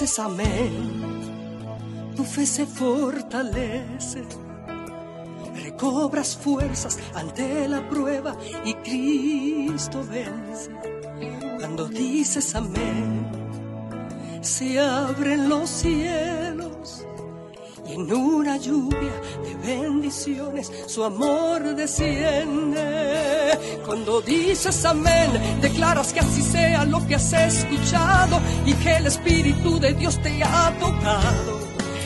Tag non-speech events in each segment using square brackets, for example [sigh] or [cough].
dices amén, tu fe se fortalece. Recobras fuerzas ante la prueba y Cristo vence. Cuando dices amén, se abren los cielos y en una lluvia de bendiciones su amor desciende. Cuando dices amén, declaras que así sea lo que has escuchado y que el Espíritu de Dios te ha tocado.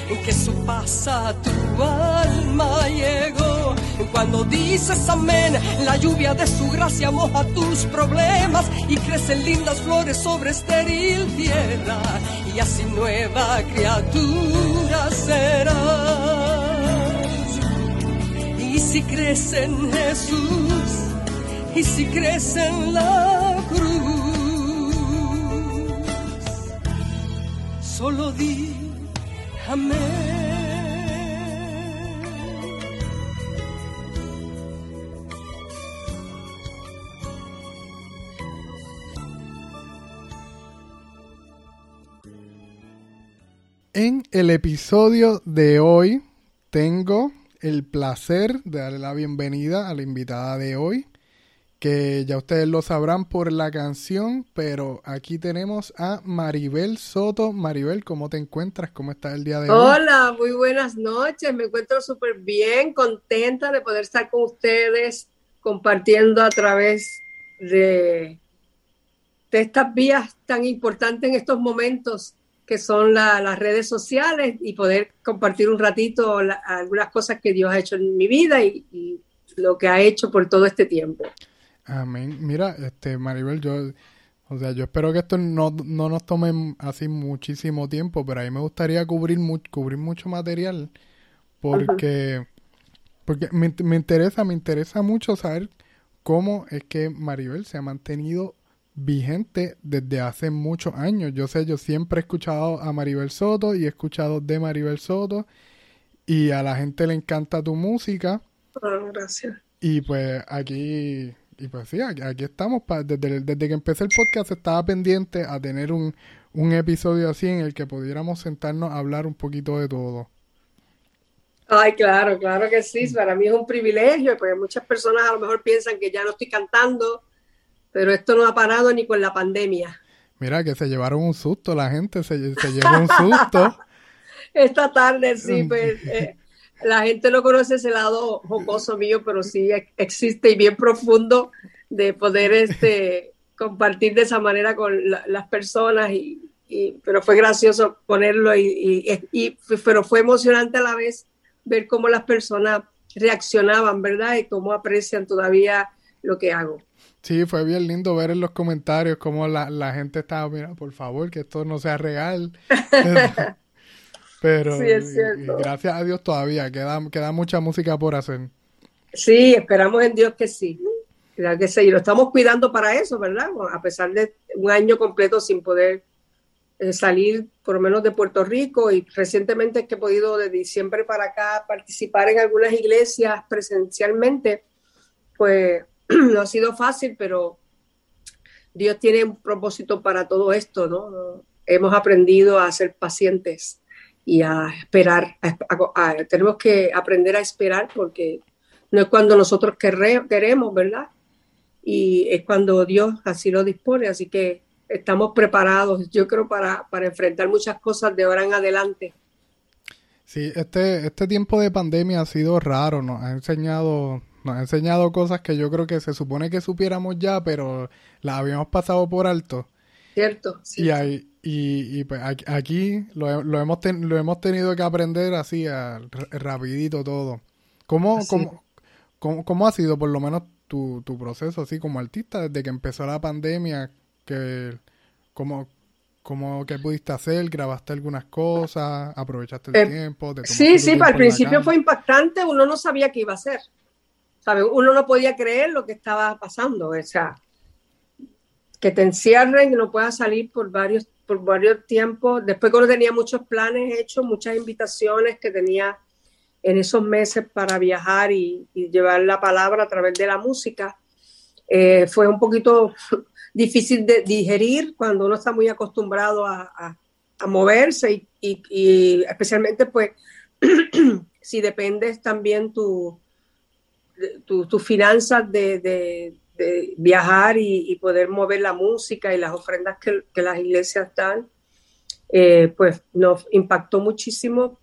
En que su paz a tu alma llegó. Cuando dices amén, la lluvia de su gracia moja tus problemas y crecen lindas flores sobre estéril tierra. Y así nueva criatura serás. Y si crees en Jesús, y si crees en la cruz, solo di amén. En el episodio de hoy tengo el placer de darle la bienvenida a la invitada de hoy, que ya ustedes lo sabrán por la canción, pero aquí tenemos a Maribel Soto. Maribel, ¿cómo te encuentras? ¿Cómo estás el día de hoy? Hola, muy buenas noches. Me encuentro súper bien, contenta de poder estar con ustedes compartiendo a través de, de estas vías tan importantes en estos momentos que son las redes sociales y poder compartir un ratito algunas cosas que Dios ha hecho en mi vida y, lo que ha hecho por todo este tiempo. Amén. Mira, este Maribel, yo, o sea, yo espero que esto no, nos tome así muchísimo tiempo, pero a mí me gustaría cubrir, cubrir mucho material porque, porque me, me interesa, me interesa mucho saber cómo es que Maribel se ha mantenido vigente desde hace muchos años. Yo sé, yo siempre he escuchado a Maribel Soto y he escuchado de Maribel Soto y a la gente le encanta tu música. Oh, gracias. Y pues aquí, y pues sí, aquí, estamos. desde, desde que empecé el podcast estaba pendiente a tener un, un episodio así en el que pudiéramos sentarnos a hablar un poquito de todo. Ay, claro, claro que sí. Para mí es un privilegio, porque muchas personas a lo mejor piensan que ya no estoy cantando pero esto no ha parado ni con la pandemia. Mira que se llevaron un susto, la gente se, llevó un susto. [laughs] Esta tarde sí, pues eh, la gente no conoce ese lado jocoso mío, pero sí existe y bien profundo de poder este [laughs] compartir de esa manera con las personas y, pero fue gracioso ponerlo y, y, pero fue emocionante a la vez ver cómo las personas reaccionaban, ¿verdad? Y cómo aprecian todavía lo que hago. Sí, fue bien lindo ver en los comentarios cómo la, gente estaba, mira, por favor, que esto no sea real. [laughs] Pero sí, es cierto. gracias a Dios todavía queda, queda mucha música por hacer. Sí, esperamos en Dios que sí. que sí. Y lo estamos cuidando para eso, ¿verdad? A pesar de un año completo sin poder eh, salir, por lo menos de Puerto Rico, y recientemente que he podido de diciembre para acá participar en algunas iglesias presencialmente, pues no [clears throat] ha sido fácil, pero Dios tiene un propósito para todo esto, ¿no? Hemos aprendido a ser pacientes y a esperar. tenemos que aprender a esperar porque no es cuando nosotros queremos, ¿verdad? Y es cuando Dios así lo dispone. Así que estamos preparados, yo creo, para, para enfrentar muchas cosas de ahora en adelante. Sí, este, este tiempo de pandemia ha sido raro, nos ha enseñado nos ha enseñado cosas que yo creo que se supone que supiéramos ya, pero las habíamos pasado por alto. Cierto. Y, hay, y, pues aquí lo, hemos lo hemos tenido que aprender así, rapidito todo. ¿Cómo, cómo, cómo, ha sido por lo menos tu, tu proceso así como artista desde que empezó la pandemia? Que, ¿Cómo, cómo que pudiste hacer? ¿Grabaste algunas cosas? ¿Aprovechaste el eh, tiempo? sí, sí, al principio fue impactante, uno no sabía qué iba a hacer. Uno no podía creer lo que estaba pasando, o sea, que te encierren y no puedas salir por varios, por varios tiempos. Después cuando tenía muchos planes hechos, muchas invitaciones que tenía en esos meses para viajar y, llevar la palabra a través de la música, eh, fue un poquito [laughs] difícil de digerir cuando uno está muy acostumbrado a, moverse y, especialmente pues [clears throat] si dependes también tu, tus finanzas de, viajar y, poder mover la música y las ofrendas que, las iglesias dan, eh, pues nos impactó muchísimo,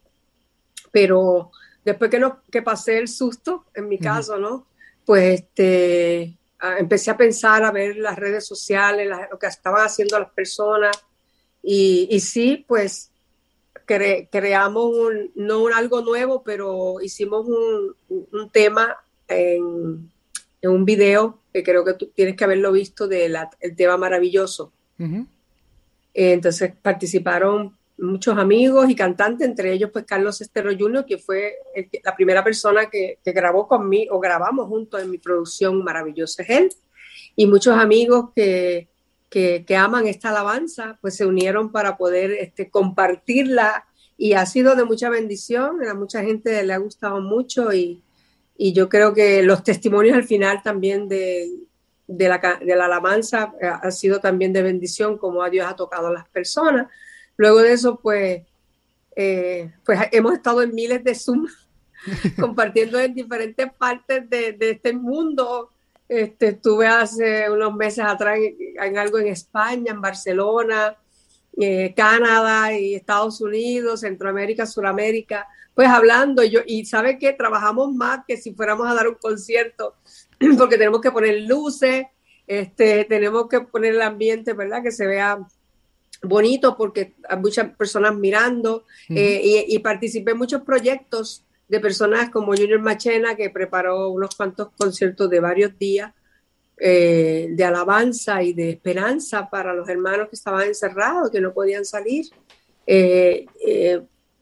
pero después que, no, que pasé el susto, en mi caso, ¿no? Pues este, empecé a pensar, a ver las redes sociales, lo que estaban haciendo las personas, y, y sí, pues creamos un, no un algo nuevo, pero hicimos un, un tema en, en, un video que creo que tú tienes que haberlo visto del el tema maravilloso. Entonces participaron muchos amigos y cantantes, entre ellos pues Carlos Estero Jr., que fue la primera persona que, que, grabó conmigo, o grabamos juntos en mi producción Maravilloso es él, y muchos amigos que, que, que, aman esta alabanza, pues se unieron para poder este, compartirla y ha sido de mucha bendición, a mucha gente le ha gustado mucho y, y yo creo que los testimonios al final también de, de, la, de la alabanza eh, ha sido también de bendición, como a Dios ha tocado a las personas. Luego de eso, pues, eh, pues hemos estado en miles de Zoom [laughs] compartiendo en diferentes partes de, de este mundo. Este, estuve hace unos meses atrás en, algo en España, en Barcelona, eh, Canadá y Estados Unidos, Centroamérica, Suramérica, pues hablando. Yo, y sabe que trabajamos más que si fuéramos a dar un concierto, [clears throat] porque tenemos que poner luces, este, tenemos que poner el ambiente, ¿verdad? Que se vea bonito porque hay muchas personas mirando eh, y, participé en muchos proyectos de personas como Junior Machena que preparó unos cuantos conciertos de varios días eh, de alabanza y de esperanza para los hermanos que estaban encerrados, que no podían salir. Eh,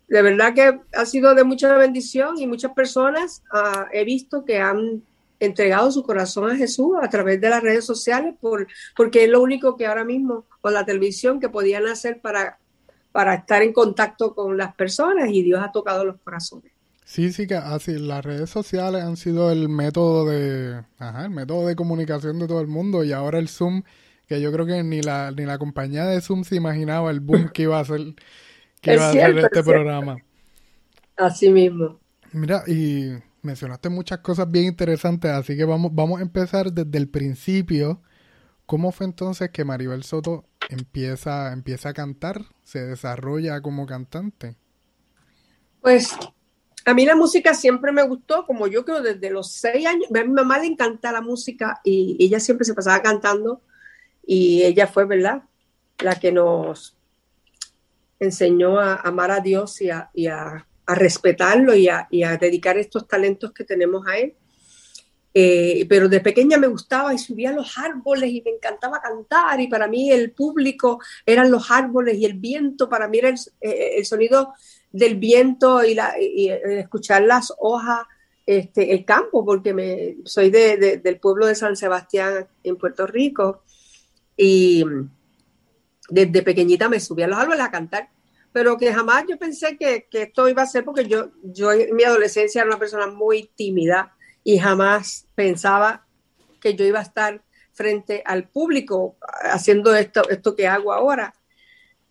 de verdad que ha sido de mucha bendición y muchas personas ah, he visto que han entregado su corazón a Jesús a través de las redes sociales, por, porque es lo único que ahora mismo con la televisión que podían hacer para, para estar en contacto con las personas y Dios ha tocado los corazones. Sí, sí, que así las redes sociales han sido el método de, ajá, el método de comunicación de todo el mundo y ahora el Zoom, que yo creo que ni la, ni la compañía de Zoom se imaginaba el boom que iba a ser, que iba a hacer este programa. Así mismo. Mira, y mencionaste muchas cosas bien interesantes, así que vamos, vamos a empezar desde el principio. ¿Cómo fue entonces que Maribel Soto empieza, empieza a cantar, se desarrolla como cantante? Pues a mí la música siempre me gustó, como yo creo desde los seis años. A mi mamá le encanta la música y ella siempre se pasaba cantando y ella fue, ¿verdad? La que nos enseñó a amar a Dios y a, y a a respetarlo y a, dedicar estos talentos que tenemos a él. Eh, pero de pequeña me gustaba y subía a los árboles y me encantaba cantar y para mí el público eran los árboles y el viento, para mí era el, eh, sonido del viento y, la, escuchar las hojas, este, el campo, porque me, soy del pueblo de San Sebastián en Puerto Rico y desde pequeñita me subía a los árboles a cantar pero que jamás yo pensé que, esto iba a ser porque yo, yo en mi adolescencia era una persona muy tímida y jamás pensaba que yo iba a estar frente al público haciendo esto, esto que hago ahora.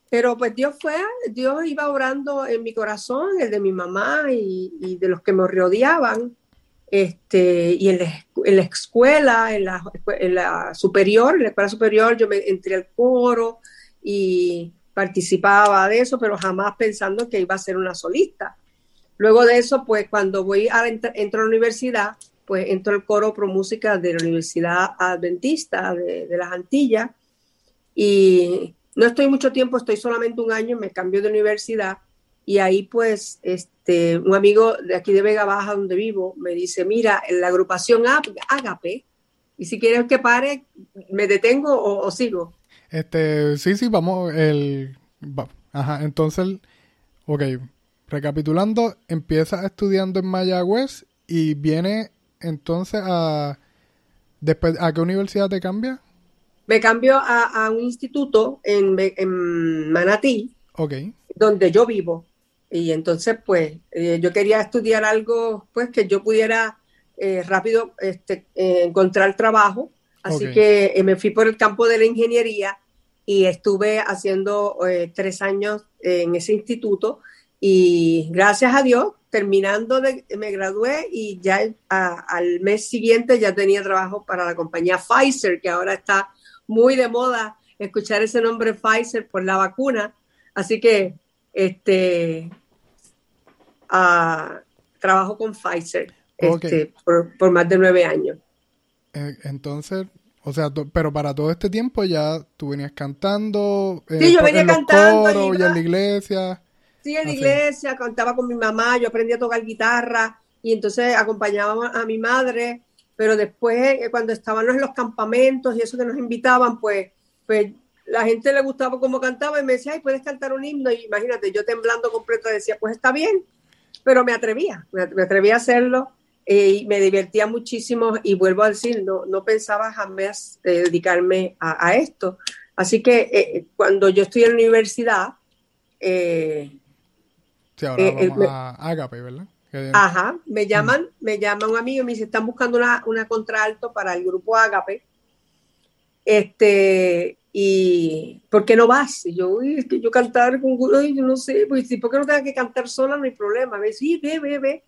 Pero pues Dios fue, Dios iba obrando en mi corazón, el de mi mamá y, de los que me rodeaban. Este, y en la, escuela, en la, en la superior, en la escuela superior, yo me entré al coro y participaba de eso, pero jamás pensando que iba a ser una solista. Luego de eso, pues cuando voy a entro a la universidad, pues entro al coro pro música de la Universidad Adventista de, las Antillas y no estoy mucho tiempo, estoy solamente un año, me cambio de universidad y ahí pues este, un amigo de aquí de Vega Baja donde vivo me dice, mira, en la agrupación Agape, y si quieres que pare, me detengo o sigo. Este, sí, sí, vamos, el... ajá, entonces, ok, recapitulando, empieza estudiando en Mayagüez y viene entonces a... Después, ¿A qué universidad te cambia? Me cambio a, un instituto en, en Manatí, okay. donde yo vivo. Y entonces, pues, eh, yo quería estudiar algo, pues, que yo pudiera eh, rápido este, eh, encontrar trabajo Así que eh, me fui por el campo de la ingeniería y estuve haciendo eh, tres años en ese instituto y gracias a Dios, terminando de, me gradué y ya al mes siguiente ya tenía trabajo para la compañía Pfizer, que ahora está muy de moda escuchar ese nombre Pfizer por la vacuna. Así que este uh, trabajo con Pfizer este, por, más de nueve años. Eh, entonces, o sea, pero para todo este tiempo ya tú venías cantando. Eh, sí, yo venía cantando. y en la iglesia. Sí, en la iglesia, cantaba con mi mamá, yo aprendí a tocar guitarra y entonces acompañaba a mi madre, pero después eh, cuando estábamos en los campamentos y eso que nos invitaban, pues, pues la gente le gustaba cómo cantaba y me decía, ay, puedes cantar un himno. Y imagínate, yo temblando completo decía, pues está bien, pero me atrevía, me, atrevía a hacerlo eh, y me divertía muchísimo y vuelvo a decir, no, no pensaba jamás eh, dedicarme a, esto. Así que eh, cuando yo estoy en la universidad... sí, ahora vamos a Agape, ¿verdad? Ajá, me llaman, me llama un amigo y me dice, están buscando una, una contralto para el grupo Agape. Este, y ¿por qué no vas? Y yo, uy, es que yo cantar con yo no sé, pues ¿por qué no tengo que cantar sola? No hay problema. Me dice, sí, ve, ve, ve.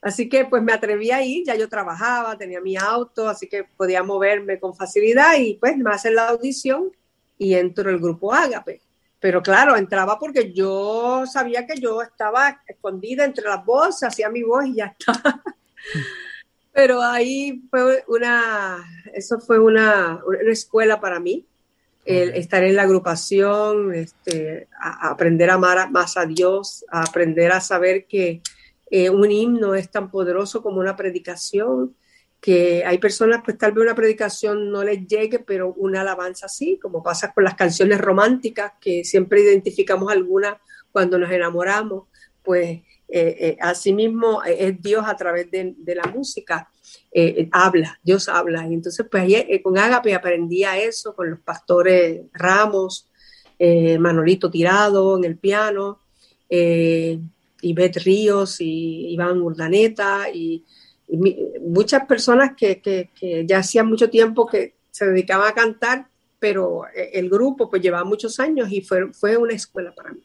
Así que pues me atreví a ir, ya yo trabajaba, tenía mi auto, así que podía moverme con facilidad y pues me hacen la audición y entro el grupo Ágape. Pero claro, entraba porque yo sabía que yo estaba escondida entre las voces, hacía mi voz y ya está. [laughs] Pero ahí fue una, eso fue una, una escuela para mí, el estar en la agrupación, este, aprender a amar más a Dios, a aprender a saber que eh, un himno es tan poderoso como una predicación, que hay personas, pues tal vez una predicación no les llegue, pero una alabanza sí, como pasa con las canciones románticas, que siempre identificamos alguna cuando nos enamoramos, pues eh, eh, asimismo es Dios a través de, la música, habla, Dios habla. Y entonces, pues con Agape aprendí a eso, con los pastores Ramos, Manolito Tirado en el piano, Ivette Ríos y Iván Urdaneta y, muchas personas que, ya hacía mucho tiempo que se dedicaban a cantar, pero eh, el grupo pues llevaba muchos años y fue, fue una escuela para mí.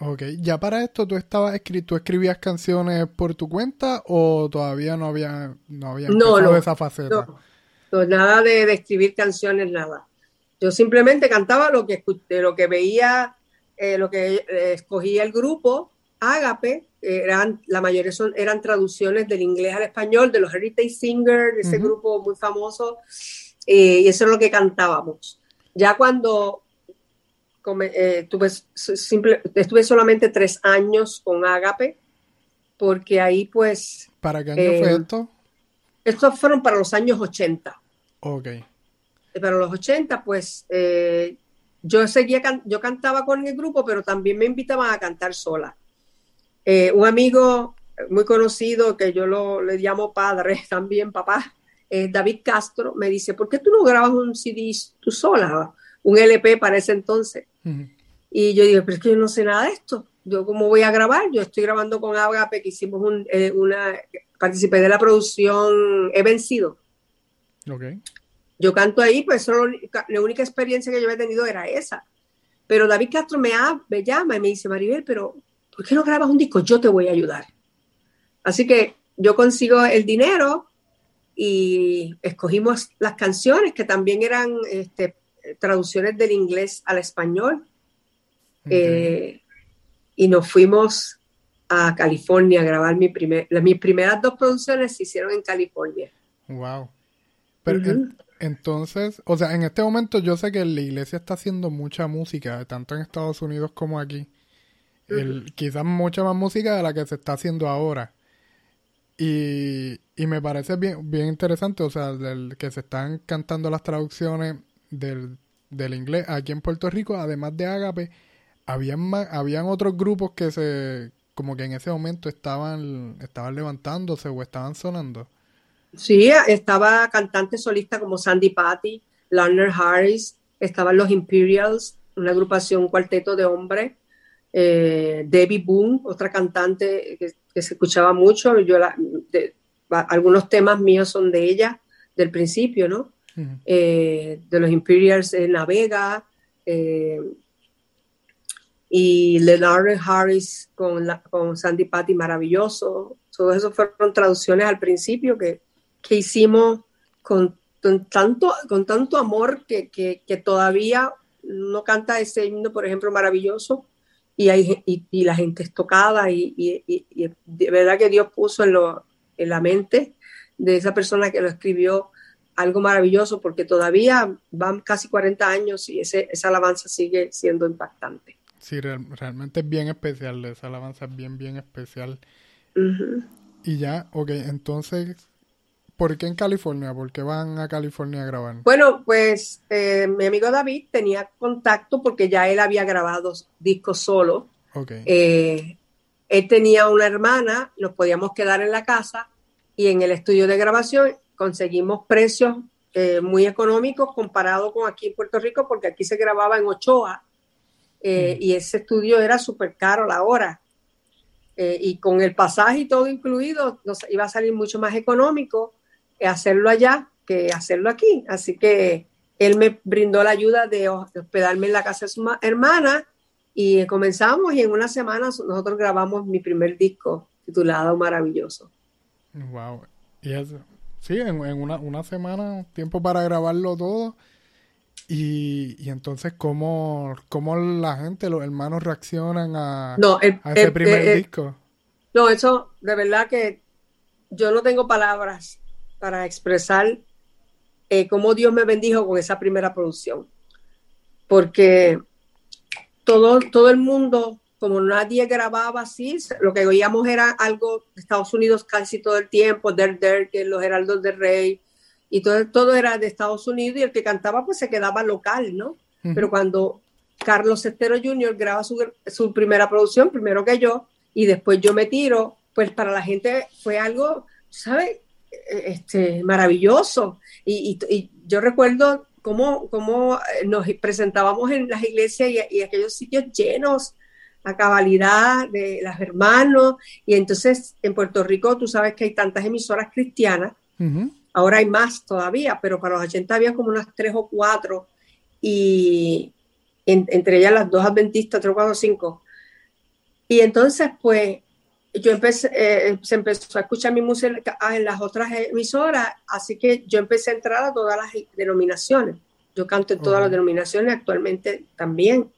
Ok, ya para esto tú estabas escrito, escribías canciones por tu cuenta o todavía no había no había no, esa faceta. No, nada de, escribir canciones, nada. Yo simplemente cantaba lo que lo que veía, eh, lo que eh, escogía el grupo Ágape, eran, la mayoría son, eran traducciones del inglés al español, de los Heritage Singers, ese grupo muy famoso, eh, y eso es lo que cantábamos. Ya cuando eh, tuve, simple, estuve solamente tres años con Ágape, porque ahí pues... ¿Para qué año fue eh, esto? Estos fueron para los años 80. Ok. Para los 80, pues yo seguía, yo cantaba con el grupo, pero también me invitaban a cantar sola. Eh, un amigo muy conocido que yo lo, le llamo padre [laughs] también, papá, eh, David Castro, me dice, ¿por qué tú no grabas un CD tú sola? Un LP para ese entonces. Y yo digo, pero es que yo no sé nada de esto. Yo cómo voy a grabar? Yo estoy grabando con Agape, que hicimos un, eh, una, participé de la producción He Vencido. Okay. Yo canto ahí, pues solo, la única experiencia que yo había tenido era esa. Pero David Castro me, me llama y me dice, Maribel, pero ¿por qué no grabas un disco? Yo te voy a ayudar. Así que yo consigo el dinero y escogimos las canciones que también eran este, traducciones del inglés al español. Eh, y nos fuimos a California a grabar mi primer, mis primeras dos producciones se hicieron en California. Wow. Pero entonces, o sea, en este momento yo sé que la iglesia está haciendo mucha música, tanto en Estados Unidos como aquí quizás mucha más música de la que se está haciendo ahora. Y, y me parece bien, bien interesante, o sea, del, que se están cantando las traducciones del, del inglés aquí en Puerto Rico, además de Agape, habían, habían otros grupos que se, como que en ese momento estaban, estaban levantándose o estaban sonando. Sí, estaba cantante solista como Sandy Patty, Lerner Harris, estaban los Imperials, una agrupación, un cuarteto de hombres, eh, Debbie Boone, otra cantante que, se escuchaba mucho. Yo algunos temas míos son de ella, del principio, ¿no? Eh, de los Imperials en La Vega, eh, y Leonard Harris con, con Sandy Patty, maravilloso. Todos esos fueron traducciones al principio que, que hicimos con, tanto, con tanto amor que, que, todavía no canta ese himno, por ejemplo, maravilloso, y, hay, y, la gente es tocada, y, y, de verdad que Dios puso en, lo, en la mente de esa persona que lo escribió algo maravilloso, porque todavía van casi 40 años y ese, esa alabanza sigue siendo impactante. Sí, realmente es bien especial, esa alabanza es bien, bien especial. Y ya, ok, entonces, ¿por qué en California? ¿Por qué van a California a grabar? Bueno, pues eh, mi amigo David tenía contacto porque ya él había grabado discos solo. Okay. Eh, él tenía una hermana, nos podíamos quedar en la casa y en el estudio de grabación conseguimos precios eh, muy económicos comparado con aquí en Puerto Rico, porque aquí se grababa en Ochoa eh, y ese estudio era súper caro la hora. Y con el pasaje y todo incluido, nos iba a salir mucho más económico hacerlo allá que hacerlo aquí. Así que él me brindó la ayuda de hospedarme en la casa de su hermana y comenzamos y en una semana nosotros grabamos mi primer disco titulado Maravilloso. Wow. Y sí, en, una, una, semana, tiempo para grabarlo todo. Y, y entonces, ¿cómo, ¿cómo, la gente, los hermanos reaccionan a, ese primer disco? No, eso, de verdad que yo no tengo palabras para expresar eh, cómo Dios me bendijo con esa primera producción. Porque todo, todo el mundo como nadie grababa así, lo que oíamos era algo de Estados Unidos casi todo el tiempo, Der Der, que los heraldos del rey, y todo, todo era de Estados Unidos y el que cantaba pues se quedaba local, ¿no? Pero cuando Carlos Estero Jr. graba su, su, primera producción, primero que yo, y después yo me tiro, pues para la gente fue algo, ¿sabes? E, este, maravilloso. Y, y, yo recuerdo cómo, cómo, nos presentábamos en las iglesias y, y aquellos sitios llenos la cabalidad de los hermanos. Y entonces en Puerto Rico tú sabes que hay tantas emisoras cristianas, ahora hay más todavía, pero para los 80 había como unas tres o cuatro, y entre ellas las dos adventistas, tres, cuatro, cinco. Y entonces, pues, yo empecé, eh, se empezó a escuchar mi música en las otras emisoras, así que yo empecé a entrar a todas las denominaciones. Yo canto en todas las denominaciones actualmente también.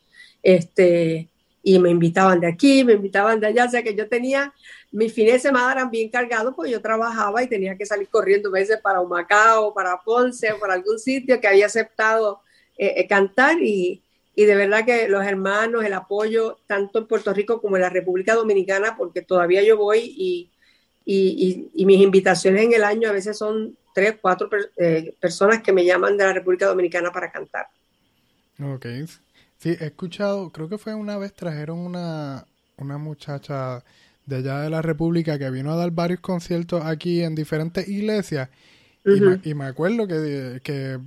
Este, y me invitaban de aquí, me invitaban de allá, o sea que yo tenía, mis fines de semana eran bien cargados porque yo trabajaba y tenía que salir corriendo a veces para Humacao, para Ponce, o para algún sitio que había aceptado eh, eh, cantar y, y, de verdad que los hermanos, el apoyo tanto en Puerto Rico como en la República Dominicana, porque todavía yo voy y, y, y mis invitaciones en el año a veces son tres, cuatro eh, personas que me llaman de la República Dominicana para cantar. Ok, Sí, he escuchado, creo que fue una vez trajeron una, una muchacha de allá de la República que vino a dar varios conciertos aquí en diferentes iglesias. Y, me, acuerdo que, que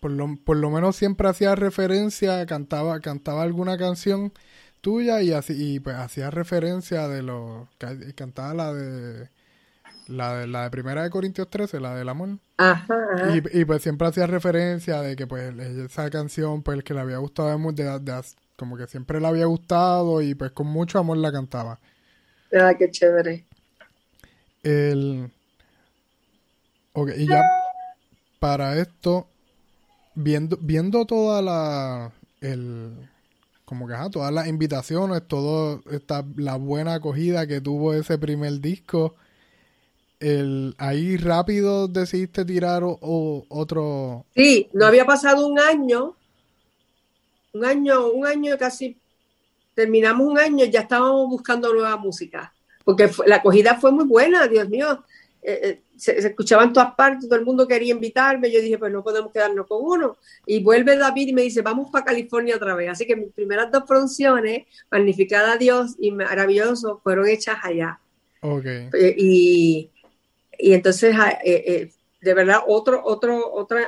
por, lo, por lo menos siempre hacía referencia, cantaba, cantaba alguna canción tuya y así y pues hacía referencia de lo cantaba la de la de, la de Primera de Corintios 13, la del amor. Ajá, Y, pues siempre hacía referencia de que pues esa canción pues que le había gustado de, como que siempre le había gustado y pues con mucho amor la cantaba. Ah, qué chévere. El... Ok, y ya para esto, viendo, viendo toda la... El, como que todas las invitaciones, todo esta, la buena acogida que tuvo ese primer disco, el, ahí rápido decidiste tirar o, otro. Sí, no había pasado un año, un año, un año casi, terminamos un año, ya estábamos buscando nueva música, porque la acogida fue muy buena, Dios mío. Eh, se, escuchaba en todas partes, todo el mundo quería invitarme, yo dije, pues no podemos quedarnos con uno. Y vuelve David y me dice, vamos para California otra vez. Así que mis primeras dos producciones, Magnificada a Dios y Maravilloso, fueron hechas allá. Okay. Eh, y, y entonces, ah, eh, eh, de verdad, otro, otro, otra,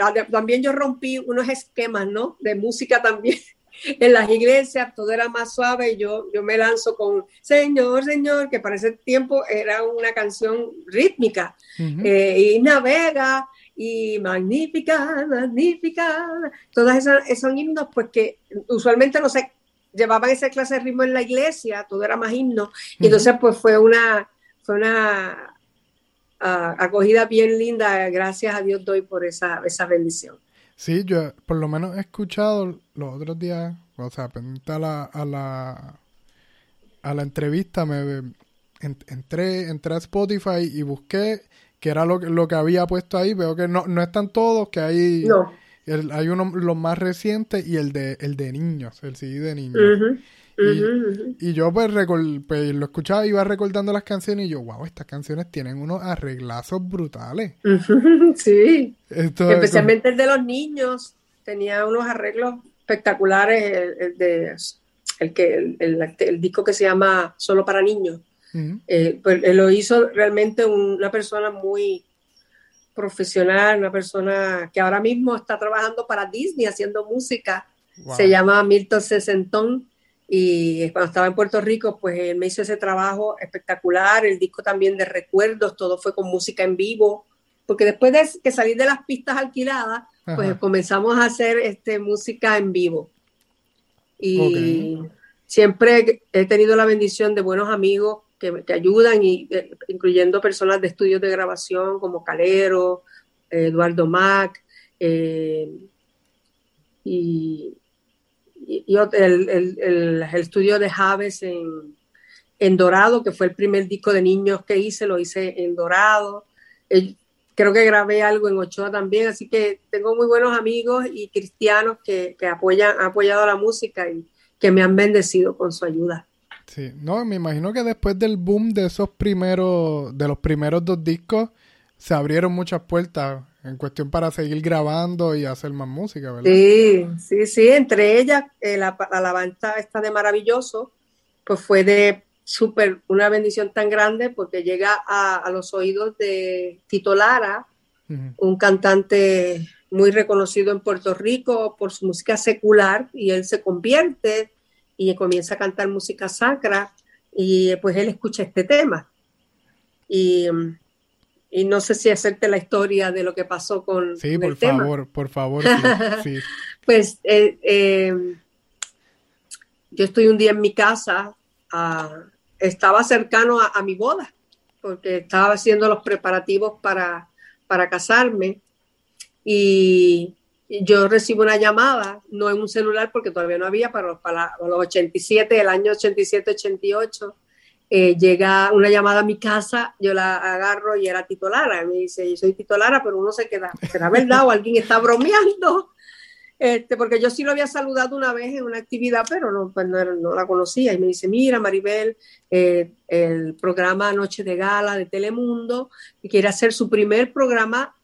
ah, también yo rompí unos esquemas, ¿no? De música también. En las iglesias todo era más suave y yo, yo me lanzo con Señor, Señor, que para ese tiempo era una canción rítmica. Eh, y navega y magnífica, magnífica. Todas esas son himnos, pues que usualmente no se llevaban esa clase de ritmo en la iglesia, todo era más himno. Y entonces, pues fue una, fue una ah, acogida bien linda. Gracias a Dios doy por esa, esa bendición. Sí, yo por lo menos he escuchado los otros días, o sea, pendiente a la, a la, a la entrevista, me entré, entré a Spotify y busqué que era lo, lo que había puesto ahí. Veo que no, no están todos, que hay, hay uno, los más recientes y el de, el de niños, el CD de niños. Y, yo pues, pues, lo escuchaba, iba recordando las canciones y yo, wow, estas canciones tienen unos arreglazos brutales. [laughs] sí. Especialmente el de los niños, tenía unos arreglos espectaculares, el, de el que el, disco que se llama Solo para niños. Eh, pues lo hizo realmente una persona muy profesional, una persona que ahora mismo está trabajando para Disney haciendo música. Se llama Milton Sesentón y cuando estaba en Puerto Rico, pues él me hizo ese trabajo espectacular, el disco también de recuerdos, todo fue con música en vivo, porque después de que salir de las pistas alquiladas, pues comenzamos a hacer este, música en vivo. Y siempre he tenido la bendición de buenos amigos que, ayudan, y, eh, incluyendo personas de estudios de grabación como Calero, Eduardo Mac, eh, y, el, estudio de Javes en, en, Dorado, que fue el primer disco de niños que hice, lo hice en Dorado. Eh, creo que grabé algo en Ochoa también, así que tengo muy buenos amigos y cristianos que, que apoyan, han apoyado la música y que me han bendecido con su ayuda. Sí, no, me imagino que después del boom de esos primeros, de los primeros dos discos, se abrieron muchas puertas en cuestión para seguir grabando y hacer más música, ¿verdad? Sí, sí, sí, entre ellas eh, la, alabanza esta de maravilloso, pues fue de súper, una bendición tan grande porque llega a, los oídos de Tito Lara, un cantante muy reconocido en Puerto Rico por su música secular y él se convierte y comienza a cantar música sacra y pues él escucha este tema. Y, no sé si hacerte la historia de lo que pasó con, sí, por favor, por favor. Sí, [laughs] pues eh, eh, yo estoy un día en mi casa, ah, estaba cercano a, mi boda, porque estaba haciendo los preparativos para, para casarme y yo recibo una llamada, no en un celular porque todavía no había, pero para, los 87, el año 87-88, eh, llega una llamada a mi casa, yo la agarro y era titulara. Me dice, yo soy titulara, pero uno se queda, ¿será verdad o alguien está bromeando? Este, porque yo sí lo había saludado una vez en una actividad, pero no, pues no, la conocía. Y me dice, mira, Maribel, eh, el programa Noche de Gala de Telemundo, que quiere hacer su primer programa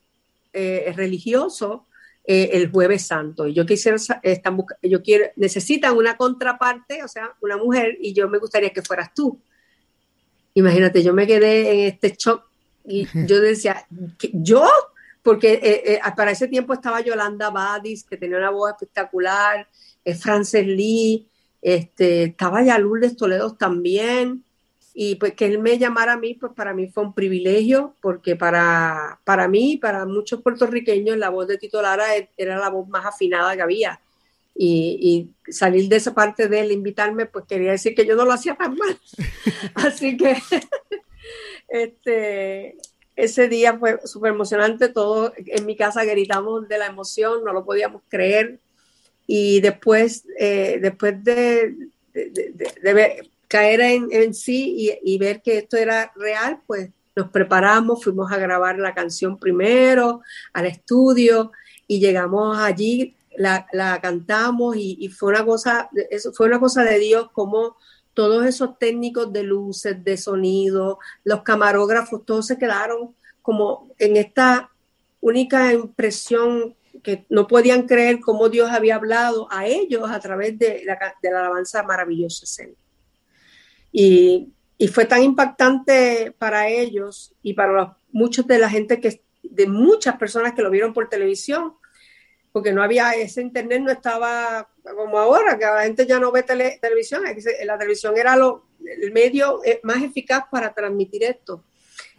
eh, religioso eh, el jueves santo. Y yo quisiera, están yo quiero, necesitan una contraparte, o sea, una mujer, y yo me gustaría que fueras tú. Imagínate, yo me quedé en este shock y yo decía, ¿yo? Porque eh, eh, para ese tiempo estaba Yolanda Badis, que tenía una voz espectacular, Frances Lee, este, estaba ya Lourdes Toledo también, y pues que él me llamara a mí, pues para mí fue un privilegio, porque para, para mí, para muchos puertorriqueños, la voz de Tito Lara e, era la voz más afinada que había. Y, salir de esa parte de él, invitarme, pues quería decir que yo no lo hacía tan mal. [laughs] Así que [laughs] este, ese día fue súper emocionante, todos en mi casa gritamos de la emoción, no lo podíamos creer. Y después, eh, después de, de, ver, caer en, sí y, ver que esto era real, pues nos preparamos, fuimos a grabar la canción primero al estudio y llegamos allí, la, cantamos y, fue una cosa, eso fue una cosa de Dios como todos esos técnicos de luces, de sonido, los camarógrafos, todos se quedaron como en esta única impresión que no podían creer cómo Dios había hablado a ellos a través de la, alabanza maravillosa. Y, fue tan impactante para ellos y para muchos de la gente que, de muchas personas que lo vieron por televisión, porque no había, ese internet no estaba como ahora, que la gente ya no ve televisión, la televisión era lo, el medio eh, más eficaz para transmitir esto.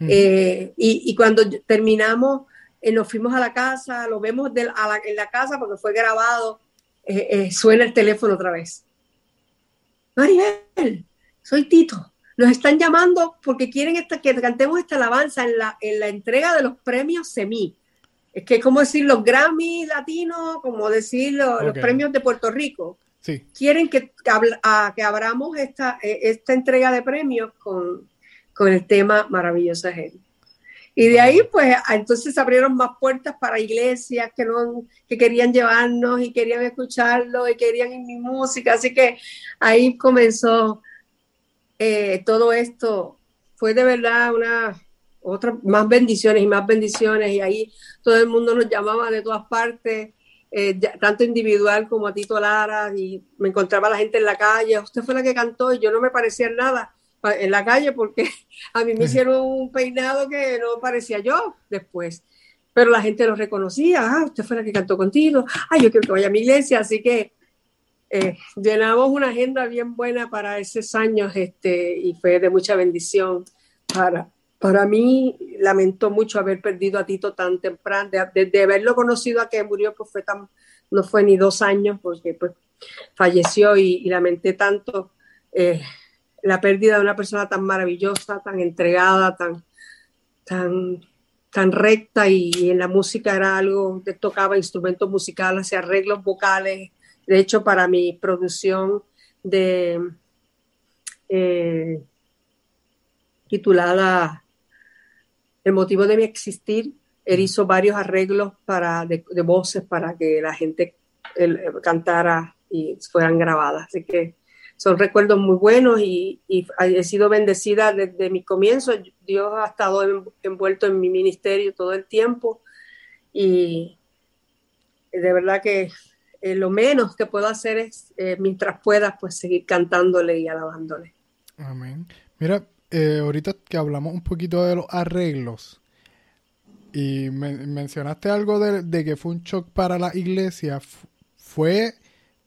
Eh, y, cuando terminamos, eh, nos fuimos a la casa, lo vemos en la casa porque fue grabado, eh, suena el teléfono otra vez. Maribel, soy Tito. Nos están llamando porque quieren esta, que cantemos esta alabanza en la, en la entrega de los premios SEMI. Es que como decir los Grammy latinos, como decir los, premios de Puerto Rico. Sí. Quieren que, que abramos esta, esta entrega de premios con, con el tema Maravillosa Gente. Y de ahí, pues, entonces abrieron más puertas para iglesias que, no, que querían llevarnos y querían escucharlo y querían mi música. Así que ahí comenzó eh, todo esto. Fue de verdad una, otra, más bendiciones y más bendiciones. Y ahí todo el mundo nos llamaba de todas partes, eh, tanto individual como a Tito Lara. Y me encontraba la gente en la calle. Usted fue la que cantó y yo no me parecía nada en la calle porque [laughs] a mí me hicieron un peinado que no parecía yo después. Pero la gente lo reconocía, ah, usted fue la que cantó contigo, ah, yo quiero que vaya a mi iglesia, así que eh, llenamos una agenda bien buena para esos años este, y fue de mucha bendición. Para, para mí, lamento mucho haber perdido a Tito tan temprano, de, haberlo conocido a que murió, pues fue tan, no fue ni dos años, porque pues falleció y, lamenté tanto. Eh, la pérdida de una persona tan maravillosa, tan entregada, tan, tan, tan recta y, en la música era algo, tocaba instrumentos musicales, hacía arreglos vocales. De hecho, para mi producción de eh, titulada El motivo de mi existir, él hizo varios arreglos para, de, voces para que la gente cantara y fueran grabadas. Así que son recuerdos muy buenos y, he sido bendecida desde mi comienzo. Dios ha estado envuelto en mi ministerio todo el tiempo y de verdad que eh, lo menos que puedo hacer es, eh, mientras pueda, pues seguir cantándole y alabándole. Amén. Mira, eh, ahorita que hablamos un poquito de los arreglos y mencionaste algo de, de, que fue un shock para la iglesia, fue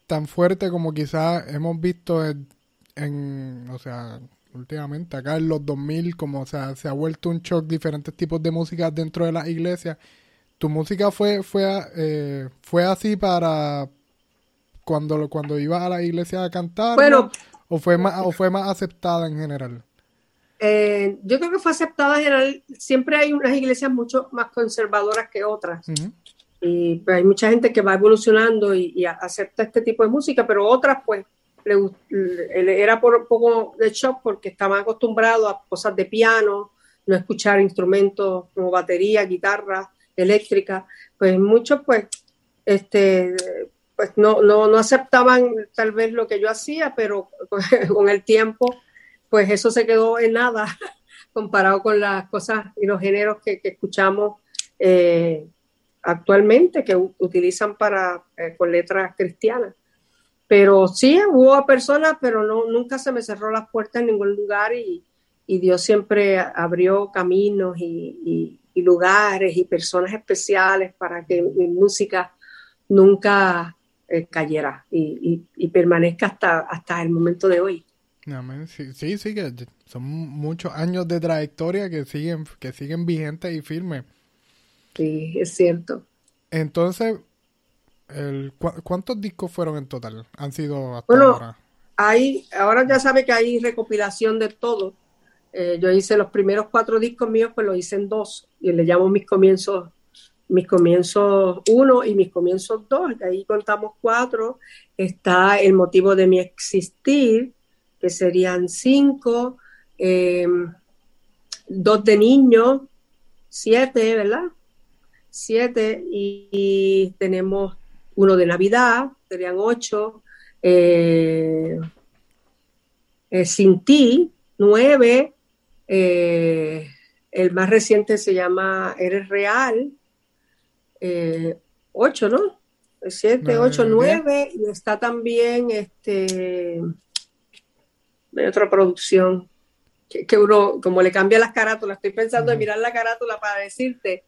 tan fuerte como quizás hemos visto en, o sea, últimamente acá en los 2000, como o sea, se ha vuelto un shock diferentes tipos de música dentro de las iglesias. ¿Tu música fue fue eh, fue así para cuando cuando ibas a la iglesia a cantar? Bueno, o fue más o fue más aceptada en general. Eh, yo creo que fue aceptada en general. Siempre hay unas iglesias mucho más conservadoras que otras. Y pues, hay mucha gente que va evolucionando y, acepta este tipo de música, pero otras pues le, era por un poco de shock porque estaban acostumbrados a cosas de piano, no escuchar instrumentos como batería, guitarra, eléctrica, pues muchos pues este pues no, no, no aceptaban tal vez lo que yo hacía, pero [laughs] con el tiempo pues eso se quedó en nada [laughs] comparado con las cosas y los géneros que, escuchamos eh, actualmente que utilizan para eh, con letras cristianas. Pero sí, hubo personas, pero no, nunca se me cerró las puertas en ningún lugar y, Dios siempre abrió caminos y, lugares y personas especiales para que mi música nunca eh, cayera y, permanezca hasta, hasta el momento de hoy. Sí, sí, sí, que son muchos años de trayectoria que siguen, que siguen vigentes y firmes. Sí, es cierto. Entonces, el, ¿cuántos discos fueron en total? Han sido hasta ahora. Hay, ahora ya sabe que hay recopilación de todo. Eh, yo hice los primeros cuatro discos míos, pues los hice en dos. Y le llamo mis comienzos, mis comienzos uno y mis comienzos dos. ahí contamos cuatro. Está el motivo de mi existir, que serían cinco. Em, dos de niños, siete, ¿verdad? siete y, tenemos uno de Navidad, serían ocho, eh, eh, Sin ti, nueve, eh, el más reciente se llama Eres Real, ocho, ¿no? Siete, ocho, nueve, y está también este otra producción que, uno, como le cambia las carátulas, estoy pensando en mirar la carátula para decirte,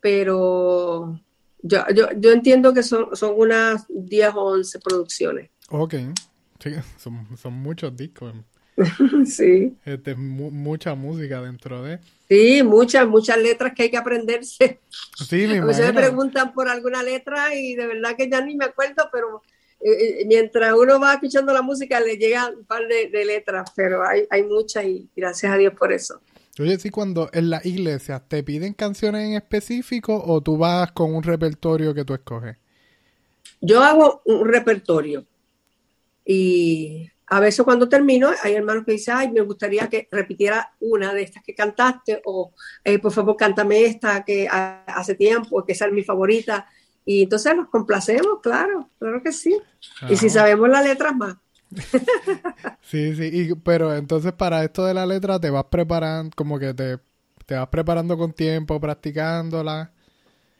pero yo, yo, yo entiendo que son, son unas 10 o 11 producciones. Ok, sí, son, son muchos discos. [laughs] sí. Este, mucha música dentro de. Sí, muchas, muchas letras que hay que aprenderse. Sí, me A veces me preguntan por alguna letra y de verdad que ya ni me acuerdo, pero eh, eh, mientras uno va escuchando la música le llegan un par de, letras, pero hay, hay muchas y gracias a Dios por eso. Oye, sí, cuando en la iglesia te piden canciones en específico o tú vas con un repertorio que tú escoges? Yo hago un repertorio y a veces cuando termino hay hermanos que dicen, ay, me gustaría que repitiera una de estas que cantaste o eh, por favor cántame esta que hace tiempo, que esa es mi favorita. Y entonces nos complacemos, claro, claro que sí. Y si sabemos las letras más. [laughs] sí, sí, pero entonces para esto de la letra te vas preparando, como que te, te vas preparando con tiempo, practicándola.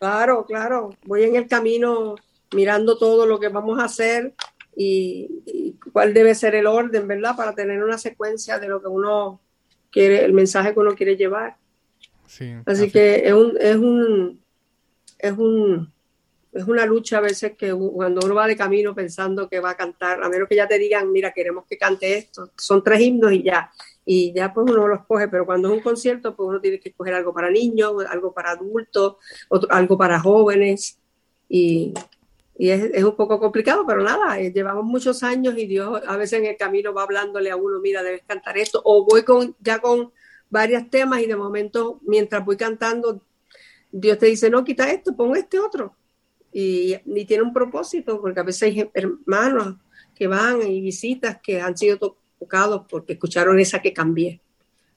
Claro, claro, voy en el camino mirando todo lo que vamos a hacer y, cuál debe ser el orden, ¿verdad? Para tener una secuencia de lo que uno quiere, el mensaje que uno quiere llevar. Sí, así, que es un, es un, es un, es una lucha a veces que cuando uno va de camino pensando que va a cantar, a menos que ya te digan, mira, queremos que cante esto, son tres himnos y ya, y ya pues uno los coge, pero cuando es un concierto, pues uno tiene que escoger algo para niños, algo para adultos, algo para jóvenes, y, y es, es, un poco complicado, pero nada, eh, llevamos muchos años y Dios a veces en el camino va hablándole a uno, mira, debes cantar esto, o voy con ya con varios temas y de momento, mientras voy cantando, Dios te dice, no, quita esto, pon este otro y, ni tiene un propósito, porque a veces hay hermanos que van y visitas que han sido tocados porque escucharon esa que cambié.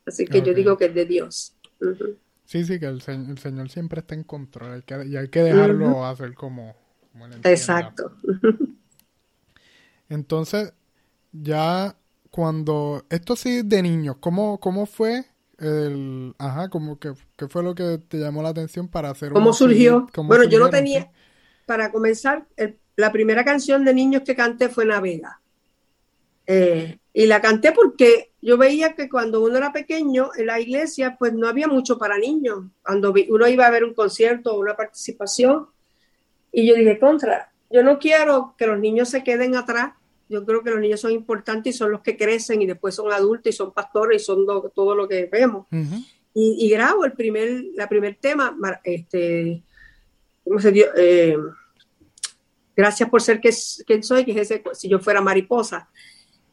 Así que yo digo que es de Dios. Sí, sí, que el, Señor siempre está en control y hay que dejarlo hacer como, Exacto. [laughs] Entonces, ya cuando, esto sí de niños, ¿cómo, cómo fue el, ajá, como que, ¿qué fue lo que te llamó la atención para hacer ¿Cómo surgió? bueno, yo no tenía, para comenzar, la primera canción de niños que canté fue Navega. Eh, y la canté porque yo veía que cuando uno era pequeño en la iglesia, pues no había mucho para niños. Cuando uno iba a ver un concierto o una participación, y yo dije, contra, yo no quiero que los niños se queden atrás. Yo creo que los niños son importantes y son los que crecen y después son adultos y son pastores y son todo lo que vemos. y, y, grabo el primer, la primer tema, este, ¿cómo se dio? Eh, gracias por ser quien soy, que es ese, si yo fuera mariposa.